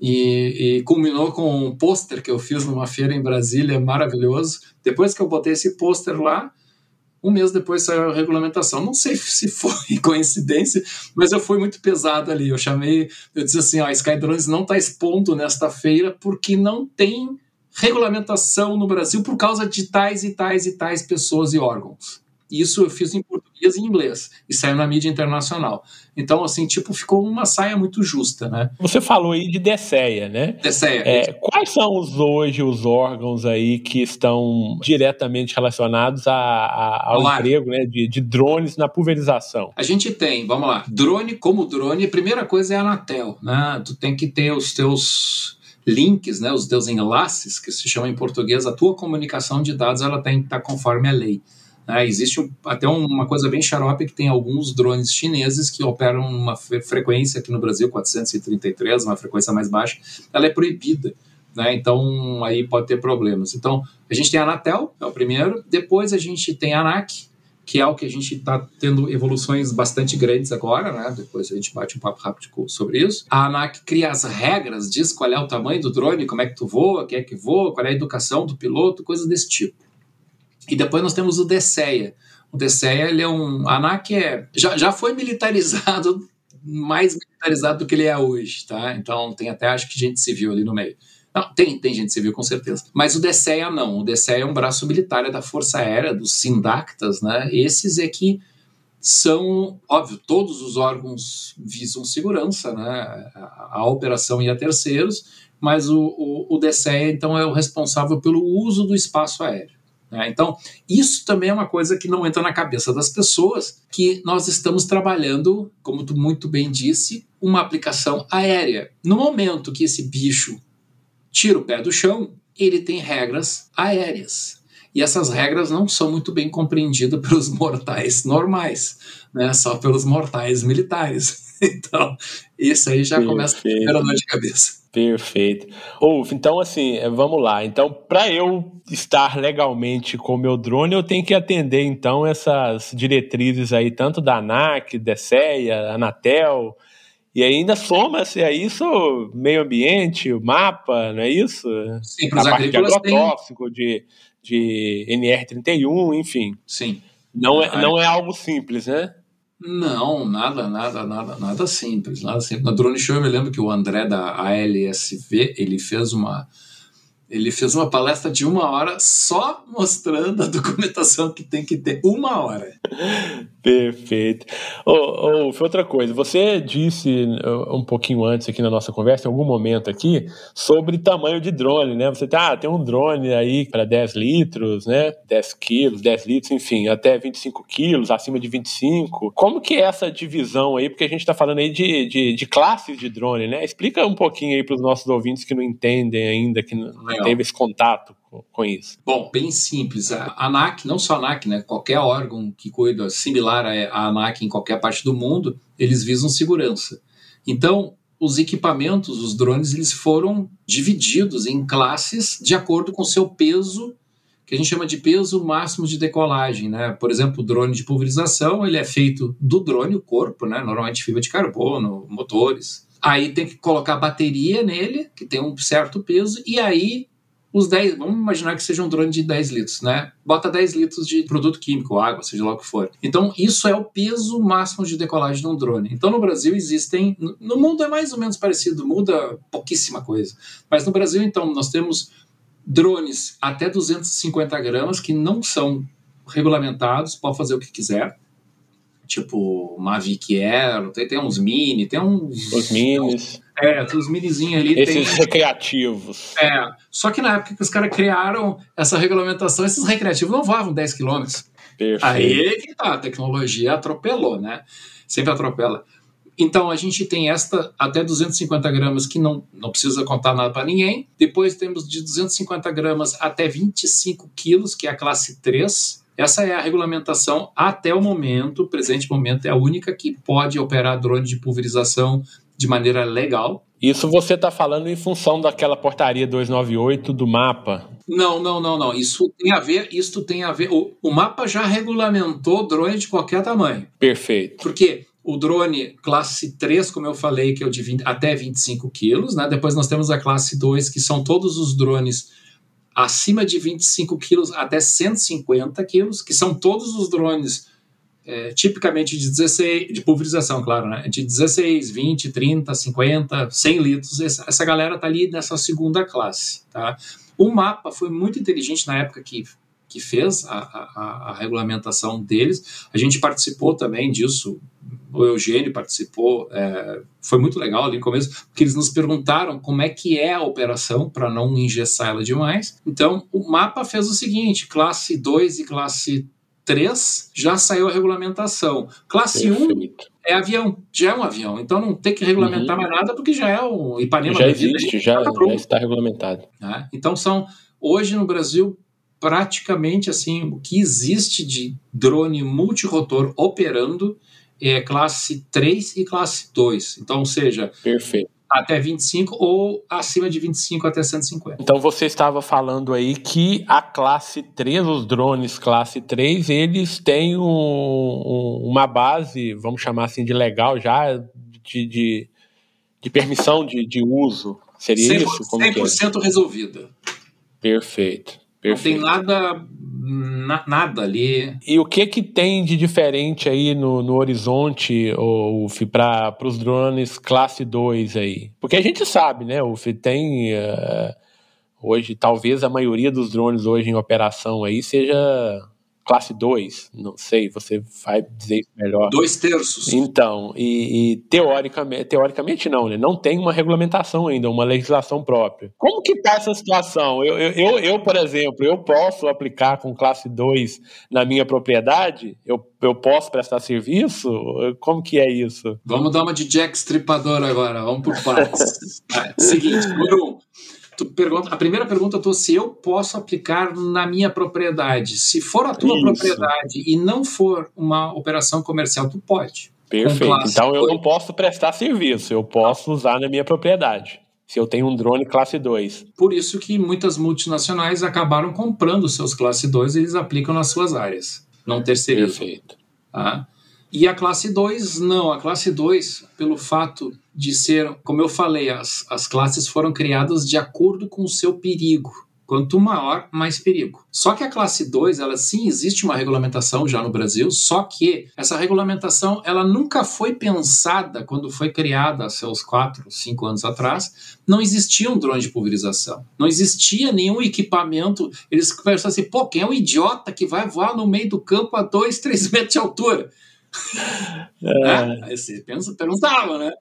E, e, culminou com um pôster que eu fiz numa feira em Brasília, maravilhoso. Depois que eu botei esse pôster lá, um mês depois saiu a regulamentação. Não sei se foi coincidência, mas eu fui muito pesado ali. Eu chamei, eu disse assim: ó, a Skydrones não está expondo nesta feira porque não tem regulamentação no Brasil por causa de tais e tais e tais pessoas e órgãos. Isso eu fiz em português e inglês e saiu na mídia internacional. Então, assim, tipo, ficou uma saia muito justa, né? Você falou aí de DSEA, né? DSEA. É, quais são os, hoje os órgãos aí que estão diretamente relacionados a, a, ao emprego né, de, de, drones na pulverização? A gente tem, vamos lá, drone como drone, a primeira coisa é a Anatel, né? Tu tem que ter os teus links, né, os teus enlaces, que se chama em português, a tua comunicação de dados, ela tem que estar conforme a lei. Né? Existe um, até uma coisa bem xarope que tem alguns drones chineses que operam uma frequência aqui no Brasil, 433, uma frequência mais baixa, ela é proibida. Né? Então aí pode ter problemas. Então a gente tem a Anatel, é o primeiro, depois a gente tem a ANAC, que é o que a gente está tendo evoluções bastante grandes agora, né? Depois a gente bate um papo rápido sobre isso. A ANAC cria as regras, diz qual é o tamanho do drone, como é que tu voa, quem é que voa, qual é a educação do piloto, coisas desse tipo. E depois nós temos o DSEA. O DSEA ele é um. ANAC é, já, já foi militarizado, mais militarizado do que ele é hoje, tá? Então tem até acho que gente civil ali no meio. Não, tem, tem gente civil com certeza. Mas o DSEA não. O DSEA é um braço militar é da Força Aérea, dos Sindactas, né? Esses é que são, óbvio, todos os órgãos visam segurança, né? A, a operação ia a terceiros, mas o, o, o então, é o responsável pelo uso do espaço aéreo. Né? Então, isso também é uma coisa que não entra na cabeça das pessoas, que nós estamos trabalhando, como tu muito bem disse, uma aplicação aérea. No momento que esse bicho tira o pé do chão, ele tem regras aéreas. E essas regras não são muito bem compreendidas pelos mortais normais, né? só pelos mortais militares. Então, isso aí já começa a ter dor de cabeça. Perfeito. Ou, então assim, é, vamos lá. Então, para eu estar legalmente com o meu drone, eu tenho que atender então essas diretrizes aí, tanto da ANAC, DSEA, Anatel, e ainda soma-se a isso meio ambiente, o mapa, não é isso? Sim, para os agrícolas de agrotóxico, tem... de, de NR31, enfim. Sim. Não é, não é algo simples, né? Não, nada, nada, nada, nada simples, nada simples. Na Drone Show eu me lembro que o André da ALSV, ele fez uma ele fez uma palestra de uma hora só mostrando a documentação que tem que ter. Uma hora. Perfeito. Oh, oh, outra coisa, você disse uh, um pouquinho antes aqui na nossa conversa, em algum momento aqui, sobre tamanho de drone, né? Você tá, ah, tem um drone aí para 10 litros, né? 10 quilos, 10 litros, enfim, até 25 quilos, acima de 25. Como que é essa divisão aí? Porque a gente está falando aí de, de, de, classes de drone, né? Explica um pouquinho aí para os nossos ouvintes que não entendem ainda, que não teve esse contato com isso? Bom, bem simples. A ANAC, não só a ANAC, né, qualquer órgão que cuida similar à ANAC em qualquer parte do mundo, eles visam segurança. Então, os equipamentos, os drones, eles foram divididos em classes de acordo com seu peso, que a gente chama de peso máximo de decolagem, né? Por exemplo, o drone de pulverização, ele é feito do drone, o corpo, né? Normalmente fibra de carbono, motores. Aí tem que colocar bateria nele, que tem um certo peso, e aí os 10, vamos imaginar que seja um drone de 10 litros, né? Bota 10 litros de produto químico, água, seja lá o que for. Então, isso é o peso máximo de decolagem de um drone. Então, no Brasil existem, no mundo é mais ou menos parecido, muda pouquíssima coisa. Mas no Brasil, então, nós temos drones até 250 gramas que não são regulamentados, pode fazer o que quiser. Tipo, Mavic Air, tem, tem uns mini, tem uns. Os minis. É, os minizinhos ali. Esses tem... recreativos. É. Só que na época que os caras criaram essa regulamentação, esses recreativos não voavam 10 km. Perfeito. Aí que tá, a tecnologia atropelou, né? Sempre atropela. Então a gente tem esta até 250 gramas que não, não precisa contar nada para ninguém. Depois temos de 250 gramas até 25 quilos, que é a classe 3. Essa é a regulamentação até o momento, presente momento, é a única que pode operar drone de pulverização de maneira legal. Isso você está falando em função daquela portaria 298 do mapa? Não, não, não, não. Isso tem a ver, isso tem a ver. O, o mapa já regulamentou drone de qualquer tamanho. Perfeito. Porque o drone classe 3, como eu falei, que é o de 20, até 25 quilos, né? Depois nós temos a classe 2, que são todos os drones acima de 25 quilos até 150 quilos, que são todos os drones é, tipicamente de 16, de pulverização, claro, né? De 16, 20, 30, 50, 100 litros. Essa, essa galera tá ali nessa segunda classe, tá? O mapa foi muito inteligente na época que, que fez a, a, a regulamentação deles. A gente participou também disso. O Eugênio participou, é, foi muito legal ali no começo, porque eles nos perguntaram como é que é a operação para não engessar ela demais. Então, o mapa fez o seguinte: classe 2 e classe 3 já saiu a regulamentação. Classe Perfeito. 1 é avião, já é um avião. Então não tem que regulamentar uhum. mais nada porque já é o Ipanema. Já existe, já, tá já, está regulamentado. É, então são, hoje no Brasil, praticamente assim, o que existe de drone multirotor operando é classe 3 e classe 2. Então, ou seja, Perfeito até 25 ou acima de 25 até 150. Então você estava falando aí que a classe 3, os drones classe 3, eles têm um, um, uma base, vamos chamar assim, de legal já, de, de, de permissão de, de uso. Seria 100%, isso? Como 100% é? resolvida. Perfeito. Perfeito. Não tem nada na, nada ali. E o que que tem de diferente aí no, no horizonte, UF, para os drones classe 2 aí? Porque a gente sabe, né, UF, tem... Uh, hoje, talvez a maioria dos drones hoje em operação aí seja classe 2, não sei, você vai dizer isso melhor. Dois terços. Então, e, e, teoricamente, teoricamente não, né? Não tem uma regulamentação ainda, uma legislação própria. Como que está essa situação? Eu, eu, eu, por exemplo, eu posso aplicar com classe 2 na minha propriedade? Eu, eu posso prestar serviço? Como que é isso? Vamos dar uma de Jack Stripador agora, vamos por partes. seguinte, por um, pergunta, a primeira pergunta tua se eu posso aplicar na minha propriedade. Se for a tua Isso. propriedade e não for uma operação comercial, tu pode. Perfeito. Então eu não posso prestar serviço, eu posso usar na minha propriedade. Se eu tenho um drone classe 2. Por isso que muitas multinacionais acabaram comprando seus classe 2 e eles aplicam nas suas áreas. Não terceirizam. Perfeito. Tá? E a classe 2, não. A classe 2, pelo fato de ser, como eu falei, as, as classes foram criadas de acordo com o seu perigo. Quanto maior, mais perigo. Só que a classe 2, ela sim existe uma regulamentação já no Brasil, só que essa regulamentação ela nunca foi pensada quando foi criada há seus 4, 5 anos atrás. Não existia um drone de pulverização. Não existia nenhum equipamento. Eles pensaram assim, pô, quem é o idiota que vai voar no meio do campo a 2, 3 metros de altura? É. Aí você pensa, perguntava, né?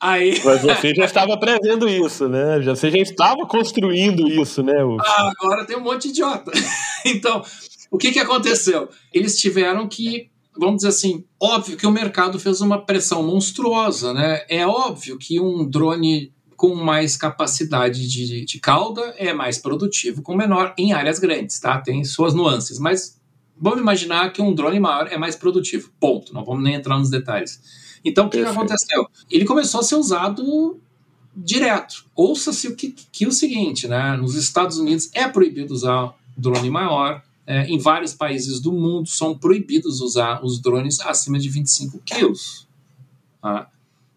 Aí... Mas você já estava prevendo isso, né? Você já estava construindo isso, né? Ah, agora tem um monte de idiota. então, o que, que aconteceu? Eles tiveram que, vamos dizer assim, óbvio que o mercado fez uma pressão monstruosa, né? É óbvio que um drone com mais capacidade de, de cauda é mais produtivo com menor em áreas grandes, tá? Tem suas nuances, mas vamos imaginar que um drone maior é mais produtivo. Ponto. Não vamos nem entrar nos detalhes. Então, o que, que aconteceu? Ele começou a ser usado direto. Ouça-se o que, que o seguinte, né? Nos Estados Unidos é proibido usar drone maior. É, em vários países do mundo são proibidos usar os drones acima de 25 quilos. Tá?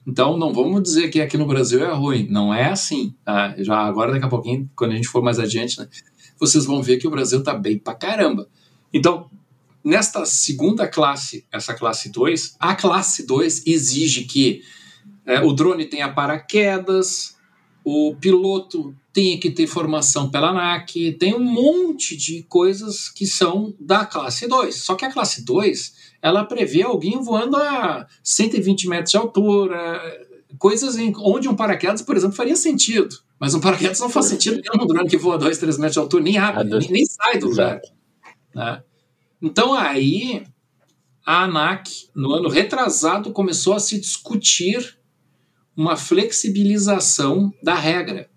Então, não vamos dizer que aqui no Brasil é ruim. Não é assim. Tá? Já agora, daqui a pouquinho, quando a gente for mais adiante, né, vocês vão ver que o Brasil está bem pra caramba. Então, nesta segunda classe, essa classe 2, a classe 2 exige que é, o drone tenha paraquedas, o piloto tenha que ter formação pela ANAC, tem um monte de coisas que são da classe 2. Só que a classe 2, ela prevê alguém voando a 120 metros de altura, coisas em, onde um paraquedas, por exemplo, faria sentido. Mas um paraquedas não faz sentido nenhum no drone que voa 2, 3 metros de altura, nem abre, nem, nem, sai do lugar. Né? Então aí a ANAC, no ano retrasado, começou a se discutir uma flexibilização da regra.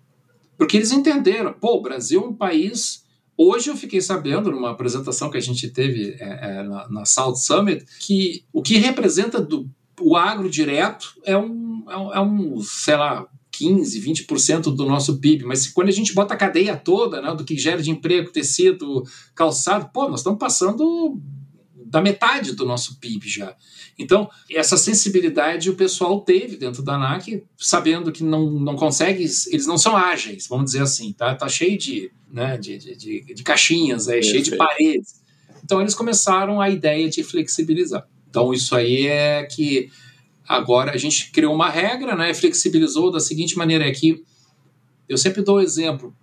Porque eles entenderam, pô, o Brasil é um país. Hoje eu fiquei sabendo, numa apresentação que a gente teve é, é, na, na, South Summit, que o que representa do, o agro direto é um, é um, é sei lá, 15, 20% do nosso PIB, mas quando a gente bota a cadeia toda, né, do que gera de emprego, tecido, calçado, pô, nós estamos passando da metade do nosso PIB já. Então, essa sensibilidade o pessoal teve dentro da ANAC, sabendo que não, não consegue, eles não são ágeis, vamos dizer assim, tá, tá cheio de, né, de, de, de, de caixinhas, é, cheio de paredes. Então, eles começaram a ideia de flexibilizar. Então, isso aí é que agora a gente criou uma regra, né, flexibilizou da seguinte maneira, que eu sempre dou exemplo,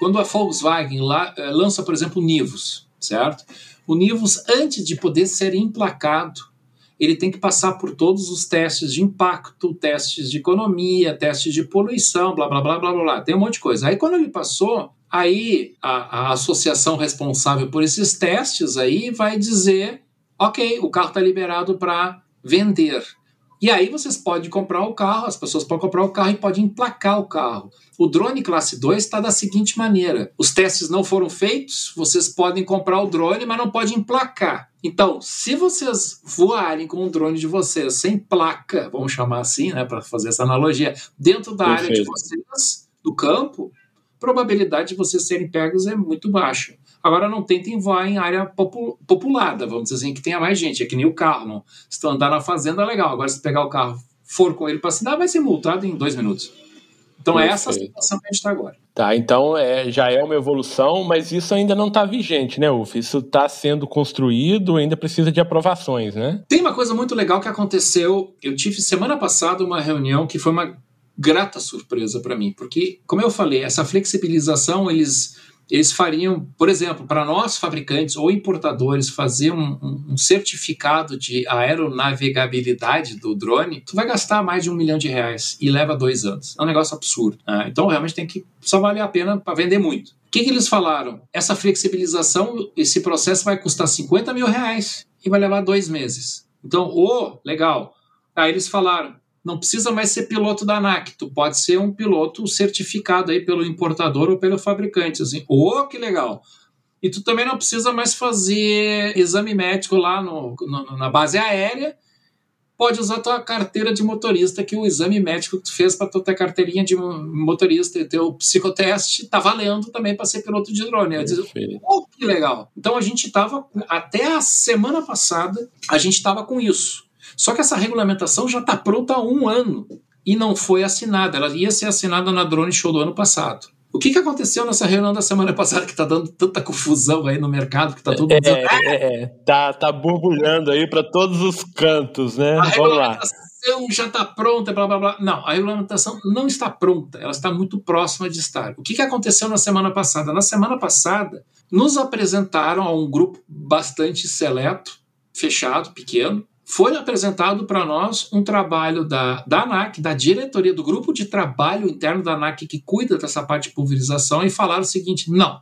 quando a Volkswagen lá, eh, lança, por exemplo, o Nivus, certo? O Nivus, antes de poder ser emplacado, ele tem que passar por todos os testes de impacto, testes de economia, testes de poluição, blá, blá, blá, blá, blá, tem um monte de coisa. Aí quando ele passou, aí a, a associação responsável por esses testes aí vai dizer, ok, o carro está liberado para vender. E aí vocês podem comprar o carro, as pessoas podem comprar o carro e podem emplacar o carro. O drone classe 2 está da seguinte maneira: os testes não foram feitos, vocês podem comprar o drone, mas não podem emplacar. Então, se vocês voarem com o drone de vocês sem placa, vamos chamar assim, né, para fazer essa analogia, dentro da Perfeito. área de vocês, do campo, probabilidade de vocês serem pegos é muito baixa. Agora não tentem voar em área populada, vamos dizer assim, que tenha mais gente. É que nem o carro. Não. Se tu andar na fazenda, é legal. Agora, se pegar o carro, for com ele para cidade, vai ser multado em dois minutos. Então Perfeito. é essa a situação que a gente está agora. Tá, então é, já é uma evolução, mas isso ainda não está vigente, né, Uf? Isso está sendo construído, ainda precisa de aprovações, né? Tem uma coisa muito legal que aconteceu. Eu tive semana passada uma reunião que foi uma grata surpresa para mim, porque, como eu falei, essa flexibilização eles eles fariam, por exemplo, para nós fabricantes ou importadores fazer um, um, certificado de aeronavegabilidade do drone, tu vai gastar mais de um milhão de reais e leva dois anos. É um negócio absurdo. Né? Então realmente tem que só vale a pena para vender muito. O que, que eles falaram? Essa flexibilização, esse processo vai custar 50 mil reais e vai levar dois meses. Então, ô, oh, legal. Aí eles falaram, não precisa mais ser piloto da ANAC, tu pode ser um piloto certificado aí pelo importador ou pelo fabricante, assim, oh, que legal! E tu também não precisa mais fazer exame médico lá no, no, na base aérea, pode usar tua carteira de motorista, que o exame médico que tu fez para tua carteirinha de motorista e teu psicoteste tá valendo também para ser piloto de drone. Eu disse, oh, que legal! Então a gente tava, até a semana passada, a gente tava com isso só que essa regulamentação já está pronta há um ano e não foi assinada. Ela ia ser assinada na Drone Show do ano passado. O que, que aconteceu nessa reunião da semana passada que está dando tanta confusão aí no mercado, que está todo mundo é, é, é, tá, tá borbulhando aí para todos os cantos, né? A Vamos regulamentação já está pronta, blá blá blá. Não, a regulamentação não está pronta, ela está muito próxima de estar. O que, que aconteceu na semana passada? Na semana passada, nos apresentaram a um grupo bastante seleto, fechado, pequeno, foi apresentado para nós um trabalho da, da ANAC, da diretoria do grupo de trabalho interno da ANAC que cuida dessa parte de pulverização, e falaram o seguinte: não,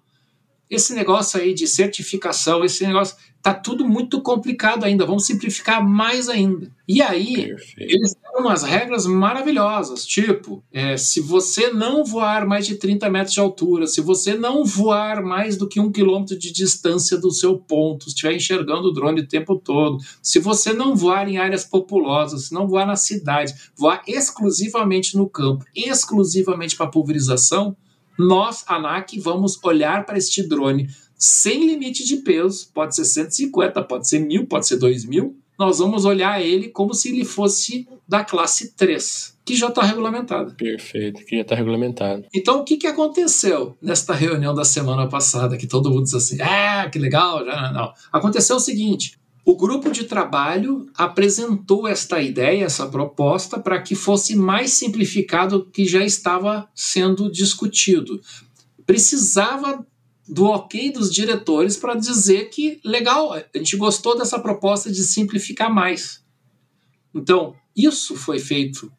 esse negócio aí de certificação, esse negócio, tá tudo muito complicado ainda, vamos simplificar mais ainda. E aí, Perfeito. eles umas regras maravilhosas, tipo, é, se você não voar mais de 30 metros de altura, se você não voar mais do que um quilômetro de distância do seu ponto, estiver enxergando o drone o tempo todo, se você não voar em áreas populosas, se não voar na cidade, voar exclusivamente no campo, exclusivamente para pulverização, nós, ANAC, vamos olhar para este drone sem limite de peso, pode ser 150, pode ser 1000, pode ser 2000, nós vamos olhar ele como se ele fosse da classe 3, que já está regulamentada. Perfeito, que já está regulamentado. Então, o que, que aconteceu nesta reunião da semana passada, que todo mundo disse assim, ah, que legal, já não. Aconteceu o seguinte, o grupo de trabalho apresentou esta ideia, essa proposta, para que fosse mais simplificado o que já estava sendo discutido. Precisava do ok dos diretores para dizer que legal, a gente gostou dessa proposta de simplificar mais. Então, isso foi feito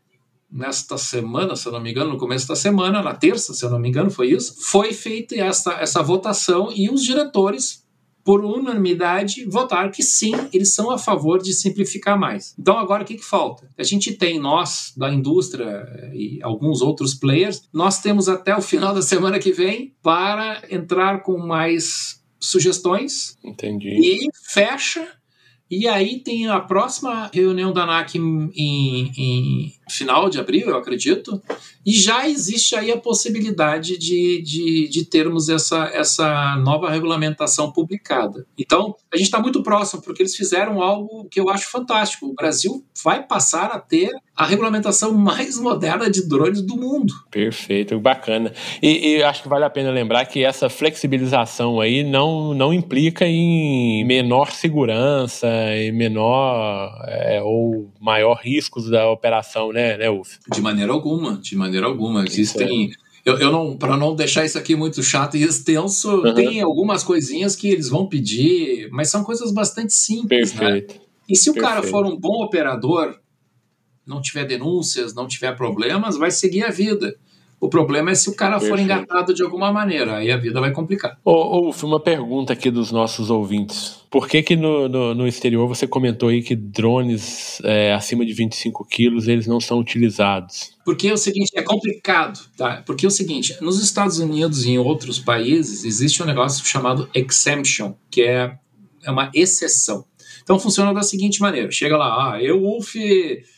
nesta semana, se eu não me engano, no começo da semana, na terça, se eu não me engano, foi isso. Foi feita essa, essa votação e os diretores por unanimidade, votaram que sim, eles são a favor de simplificar mais. Então, agora o que, que falta? A gente tem, nós, da indústria eh, e alguns outros players, nós temos até o final da semana que vem para entrar com mais sugestões. Entendi. E fecha e aí tem a próxima reunião da ANAC em, em, em, final de abril, eu acredito, e já existe aí a possibilidade de, de, de termos essa, essa nova regulamentação publicada. Então, a gente está muito próximo, porque eles fizeram algo que eu acho fantástico. O Brasil vai passar a ter a regulamentação mais moderna de drones do mundo. Perfeito, bacana. E, e, acho que vale a pena lembrar que essa flexibilização aí não, não implica em menor segurança e menor é, ou maior riscos da operação, né, né, Uf? De maneira alguma, de maneira alguma. Existem. Eu, eu, não, para não deixar isso aqui muito chato e extenso, uhum. tem algumas coisinhas que eles vão pedir, mas são coisas bastante simples, né? Perfeito. né? E se o Perfeito. cara for um bom operador, não tiver denúncias, não tiver problemas, vai seguir a vida. O problema é se o cara Perfeito. for engatado de alguma maneira, aí a vida vai complicar. Ô, ô, uma pergunta aqui dos nossos ouvintes. Por que que no, no, no exterior você comentou aí que drones é, acima de 25 quilos eles não são utilizados? Porque é o seguinte, é complicado, tá? Porque é o seguinte, nos Estados Unidos e em outros países existe um negócio chamado exemption, que é, é uma exceção. Então funciona da seguinte maneira: chega lá, ah, eu, Wolf,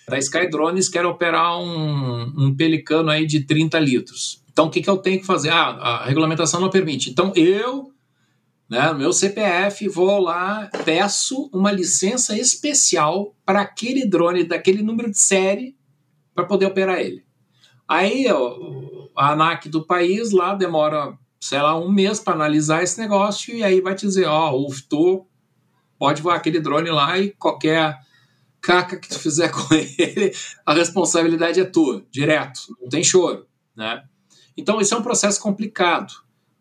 da Sky Drones, quero operar um, um pelicano aí de 30 litros. Então o que, que eu tenho que fazer? Ah, a regulamentação não permite. Então eu, né, meu CPF, vou lá, peço uma licença especial para aquele drone daquele número de série para poder operar ele. Aí ó, a ANAC do país lá demora, sei lá, um mês para analisar esse negócio e aí vai te dizer, ó, oh, estou pode voar aquele drone lá e qualquer caca que tu fizer com ele, a responsabilidade é tua, direto, não tem choro, né? Então, isso é um processo complicado.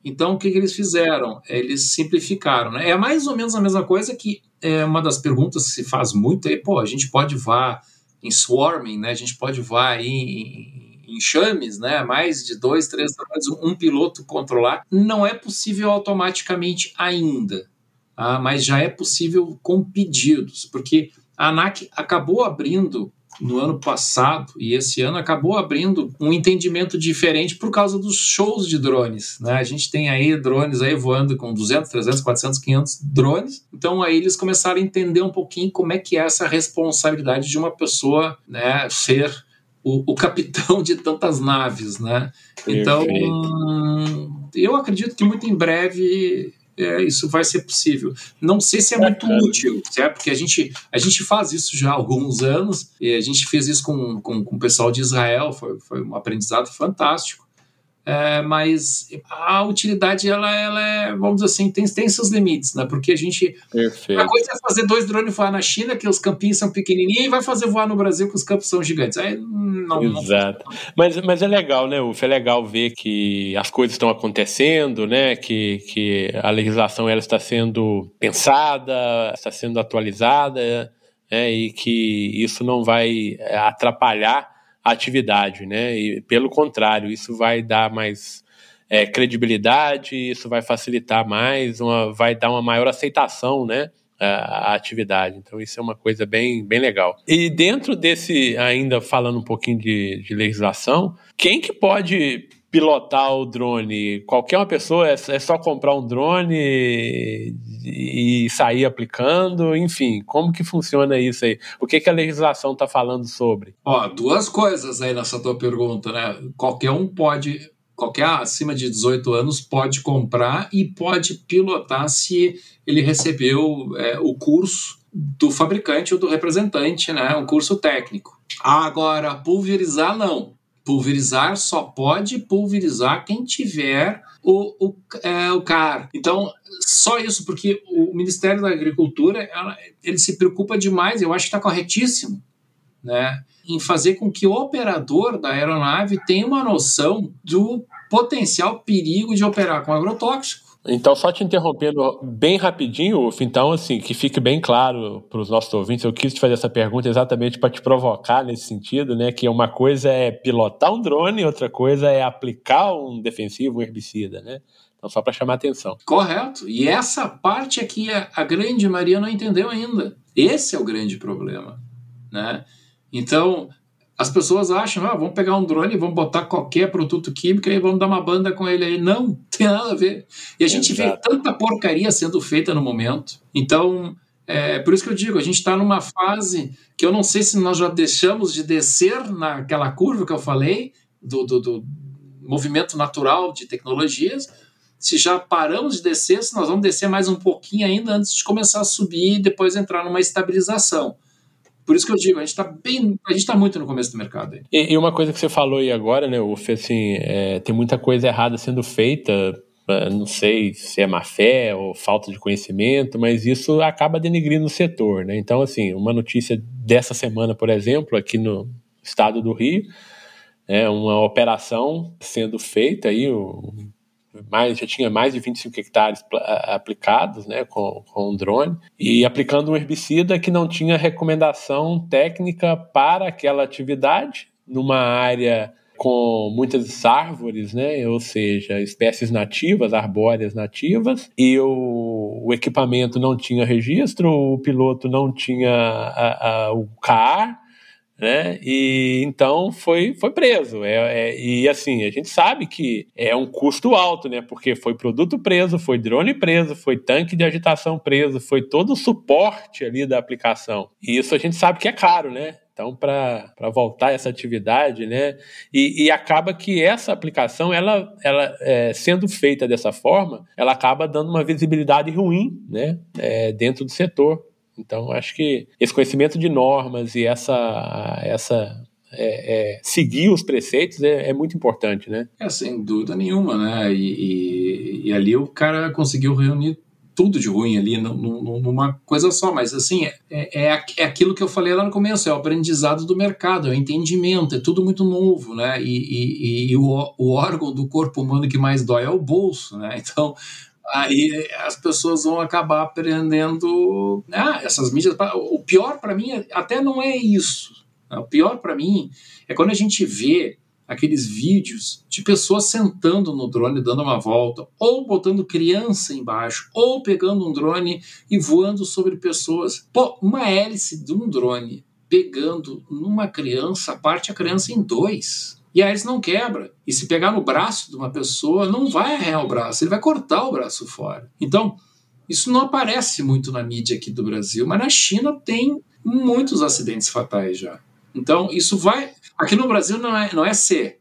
Então, o que, que eles fizeram? Eles simplificaram, né? É mais ou menos a mesma coisa que é uma das perguntas que se faz muito é, pô, a gente pode voar em swarming, né? A gente pode voar em, em chames, né? Mais de dois, três um piloto controlar. Não é possível automaticamente ainda ah, mas já é possível com pedidos, porque a ANAC acabou abrindo no ano passado e esse ano acabou abrindo um entendimento diferente por causa dos shows de drones. Né? A gente tem aí drones aí voando com 200, 300, 400, 500 drones. Então aí eles começaram a entender um pouquinho como é que é essa responsabilidade de uma pessoa né, ser o, o capitão de tantas naves. Né? Então eu acredito que muito em breve é, isso vai ser possível. Não sei se é muito útil, certo? Porque a gente, a gente faz isso já há alguns anos, e a gente fez isso com, com, com o pessoal de Israel, foi, foi um aprendizado fantástico. É, mas a utilidade ela, ela é, vamos dizer assim, tem, tem seus limites, né? Porque a gente. Perfeito. A coisa é fazer dois drones voar na China, que os campinhos são pequenininhos, e vai fazer voar no Brasil, que os campos são gigantes. Aí não. Exato. Não mas, mas é legal, né, Uf? É legal ver que as coisas estão acontecendo, né? Que, que a legislação ela está sendo pensada, está sendo atualizada, né? E que isso não vai atrapalhar atividade, né? E pelo contrário, isso vai dar mais é, credibilidade, isso vai facilitar mais, uma, vai dar uma maior aceitação, né? A, atividade. Então, isso é uma coisa bem, bem legal. E dentro desse, ainda falando um pouquinho de, de legislação, quem que pode pilotar o drone? Qualquer uma pessoa, é, é só comprar um drone e, e sair aplicando? Enfim, como que funciona isso aí? O que, que a legislação está falando sobre? Ó, duas coisas aí nessa tua pergunta, né? Qualquer um pode qualquer acima de 18 anos pode comprar e pode pilotar se ele recebeu é, o curso do fabricante ou do representante, né? Um curso técnico. Agora, pulverizar não. Pulverizar só pode pulverizar quem tiver o, o, é, o CAR. Então, só isso, porque o Ministério da Agricultura ela, ele se preocupa demais, eu acho que está corretíssimo, né, em fazer com que o operador da aeronave tenha uma noção do potencial perigo de operar com agrotóxico então, só te interrompendo bem rapidinho, Uf, então, assim, que fique bem claro para os nossos ouvintes, eu quis te fazer essa pergunta exatamente para te provocar nesse sentido, né? Que uma coisa é pilotar um drone, outra coisa é aplicar um defensivo, um herbicida, né? Então, só para chamar atenção. Correto. E essa parte aqui a, a grande maioria não entendeu ainda. Esse é o grande problema, né? Então, as pessoas acham, ah, vamos pegar um drone, vamos botar qualquer produto químico e vamos dar uma banda com ele aí. Não, tem nada a ver. E a gente Exato. vê tanta porcaria sendo feita no momento. Então, é por isso que eu digo, a gente está numa fase que eu não sei se nós já deixamos de descer naquela curva que eu falei, do, do, do movimento natural de tecnologias, se já paramos de descer, se nós vamos descer mais um pouquinho ainda antes de começar a subir e depois entrar numa estabilização. Por isso que eu digo, a gente está bem, a gente está muito no começo do mercado. E, e, uma coisa que você falou aí agora, né, Uf, assim, é, tem muita coisa errada sendo feita. É, não sei se é má fé ou falta de conhecimento, mas isso acaba denegrindo o setor, né? Então, assim, uma notícia dessa semana, por exemplo, aqui no estado do Rio, é uma operação sendo feita aí, o mais, já tinha mais de 25 hectares aplicados né, com, com um drone, e aplicando um herbicida que não tinha recomendação técnica para aquela atividade, numa área com muitas árvores, né? ou seja, espécies nativas, arbóreas nativas, e o, o equipamento não tinha registro, o piloto não tinha a, a, o CAR, né? E então foi, foi preso. É, é, e assim, a gente sabe que é um custo alto, né? Porque foi produto preso, foi drone preso, foi tanque de agitação preso, foi todo o suporte ali da aplicação. E isso a gente sabe que é caro, né? Então, para voltar essa atividade, né? E, e, acaba que essa aplicação, ela, ela é, sendo feita dessa forma, ela acaba dando uma visibilidade ruim, né? É, dentro do setor. Então, acho que esse conhecimento de normas e essa, essa é, é, seguir os preceitos é, é, muito importante, né? É, sem dúvida nenhuma, né? E, e, e, ali o cara conseguiu reunir tudo de ruim ali numa coisa só, mas assim, é, é, é aquilo que eu falei lá no começo, é o aprendizado do mercado, é o entendimento, é tudo muito novo, né? E, e, e o, o órgão do corpo humano que mais dói é o bolso, né? Então, aí as pessoas vão acabar aprendendo ah, essas mídias. O pior para mim até não é isso. Né? O pior para mim é quando a gente vê aqueles vídeos de pessoas sentando no drone dando uma volta, ou botando criança embaixo, ou pegando um drone e voando sobre pessoas. Pô, uma hélice de um drone pegando numa criança, parte a criança em dois. E a hélice não quebra. E se pegar no braço de uma pessoa, não vai arranhar o braço, ele vai cortar o braço fora. Então, isso não aparece muito na mídia aqui do Brasil, mas na China tem muitos acidentes fatais já. Então, isso vai. Aqui no Brasil não é, não é ser,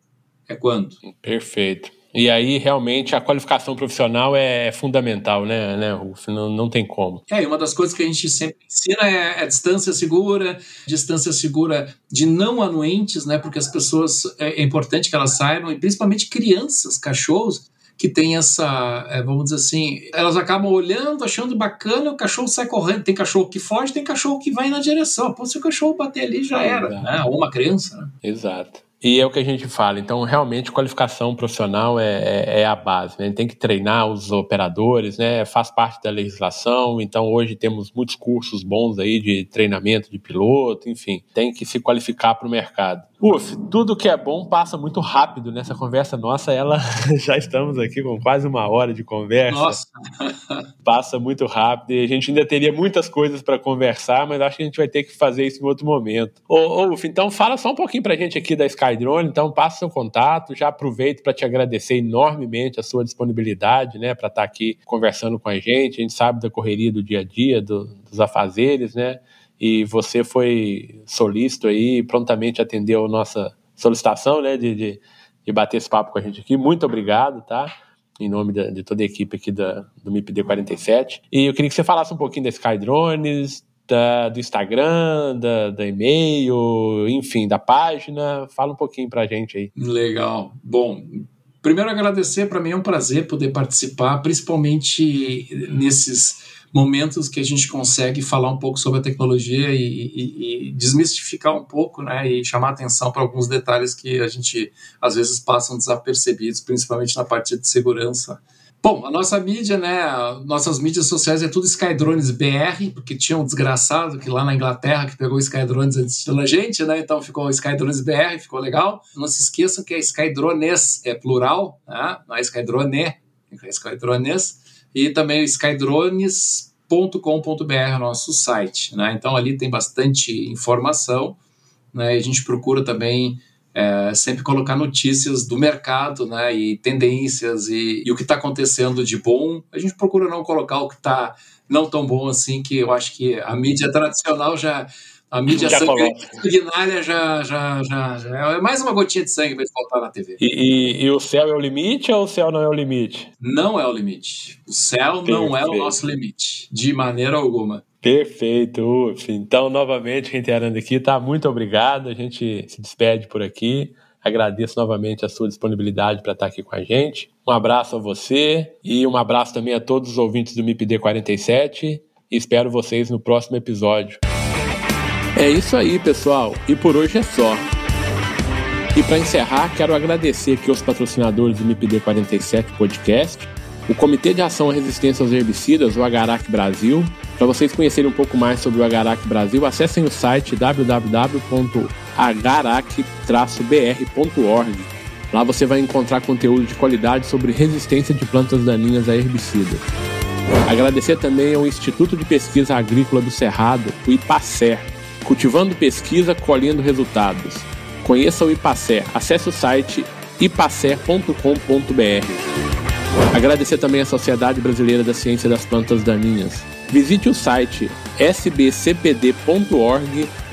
é quando. Perfeito. E aí, realmente, a qualificação profissional é fundamental, né, né Ruf? Não, não tem como. É, e uma das coisas que a gente sempre ensina é a distância segura, distância segura de não anuentes, né? Porque as pessoas, é, é importante que elas saibam, e principalmente crianças, cachorros, que tem essa, é, vamos dizer assim, elas acabam olhando, achando bacana, o cachorro sai correndo. Tem cachorro que foge, tem cachorro que vai na direção. Pô, se o cachorro bater ali, já era, né? Ou uma criança, né? Exato. E é o que a gente fala. Então, realmente, qualificação profissional é, é, é a base. Né? Tem que treinar os operadores, né? faz parte da legislação. Então, hoje temos muitos cursos bons aí de treinamento de piloto, enfim, tem que se qualificar para o mercado. Uf, tudo que é bom passa muito rápido nessa conversa nossa. Ela já estamos aqui com quase uma hora de conversa. Nossa. passa muito rápido e a gente ainda teria muitas coisas para conversar, mas acho que a gente vai ter que fazer isso em outro momento. Ô, Uf, então fala só um pouquinho para a gente aqui da Skydrone. Então passa seu contato. Já aproveito para te agradecer enormemente a sua disponibilidade, né, para estar tá aqui conversando com a gente. A gente sabe da correria do dia a dia, do, dos afazeres, né? E você foi solícito aí, prontamente atendeu a nossa solicitação, né, de, de, de, bater esse papo com a gente aqui. Muito obrigado, tá? Em nome de toda a equipe aqui da, do MIPD 47. E eu queria que você falasse um pouquinho da Skydrones, da, do Instagram, da, da e-mail, enfim, da página. Fala um pouquinho para a gente aí. Legal. Bom, primeiro agradecer, para mim é um prazer poder participar, principalmente nesses momentos que a gente consegue falar um pouco sobre a tecnologia e, e, e desmistificar um pouco, né, e chamar atenção para alguns detalhes que a gente às vezes passam desapercebidos, principalmente na parte de segurança. Bom, a nossa mídia, né? Nossas mídias sociais é tudo Skydrones BR, porque tinha um desgraçado que lá na Inglaterra que pegou Skydrones antes da gente, né? Então ficou Skydrones BR, ficou legal. Não se esqueçam que é Skydrones, é plural, né? não é Skydrone, é Skydrones. E também skydrones.com.br, nosso site, né? Então ali tem bastante informação, né? A gente procura também é, sempre colocar notícias do mercado, né, e tendências e, e o que está acontecendo de bom. A gente procura não colocar o que está não tão bom assim, que eu acho que a mídia tradicional já a mídia sanguinária já, já, já, já, é mais uma gotinha de sangue para faltar na TV. E, e, e, o céu é o limite ou o céu não é o limite? Não é o limite. O céu Perfeito. não é o nosso limite, de maneira alguma. Perfeito, Uf. Então, novamente, reiterando aqui, tá? Muito obrigado. A gente se despede por aqui. Agradeço novamente a sua disponibilidade para estar aqui com a gente. Um abraço a você e um abraço também a todos os ouvintes do MIPD 47 e espero vocês no próximo episódio. É isso aí, pessoal. E por hoje é só. E para encerrar, quero agradecer aqui aos patrocinadores do MIPD 47 Podcast, o Comitê de Ação à Resistência aos Herbicidas, o Agarac Brasil, para vocês conhecerem um pouco mais sobre o Agarac Brasil, acessem o site www.agarac-br.org. Lá você vai encontrar conteúdo de qualidade sobre resistência de plantas daninhas a herbicidas. Agradecer também ao Instituto de Pesquisa Agrícola do Cerrado, o IPACER, cultivando pesquisa, colhendo resultados. Conheça o IPACER, acesse o site ipacer.com.br. Agradecer também à Sociedade Brasileira da Ciência das Plantas Daninhas. Visite o site sbcpd.org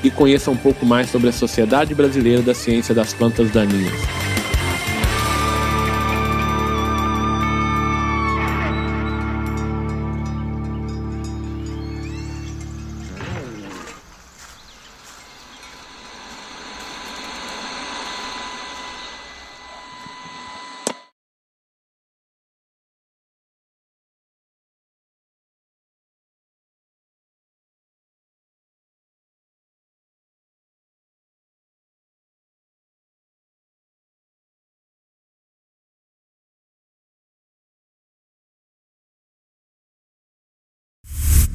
e conheça um pouco mais sobre a Sociedade Brasileira da Ciência das Plantas Daninhas.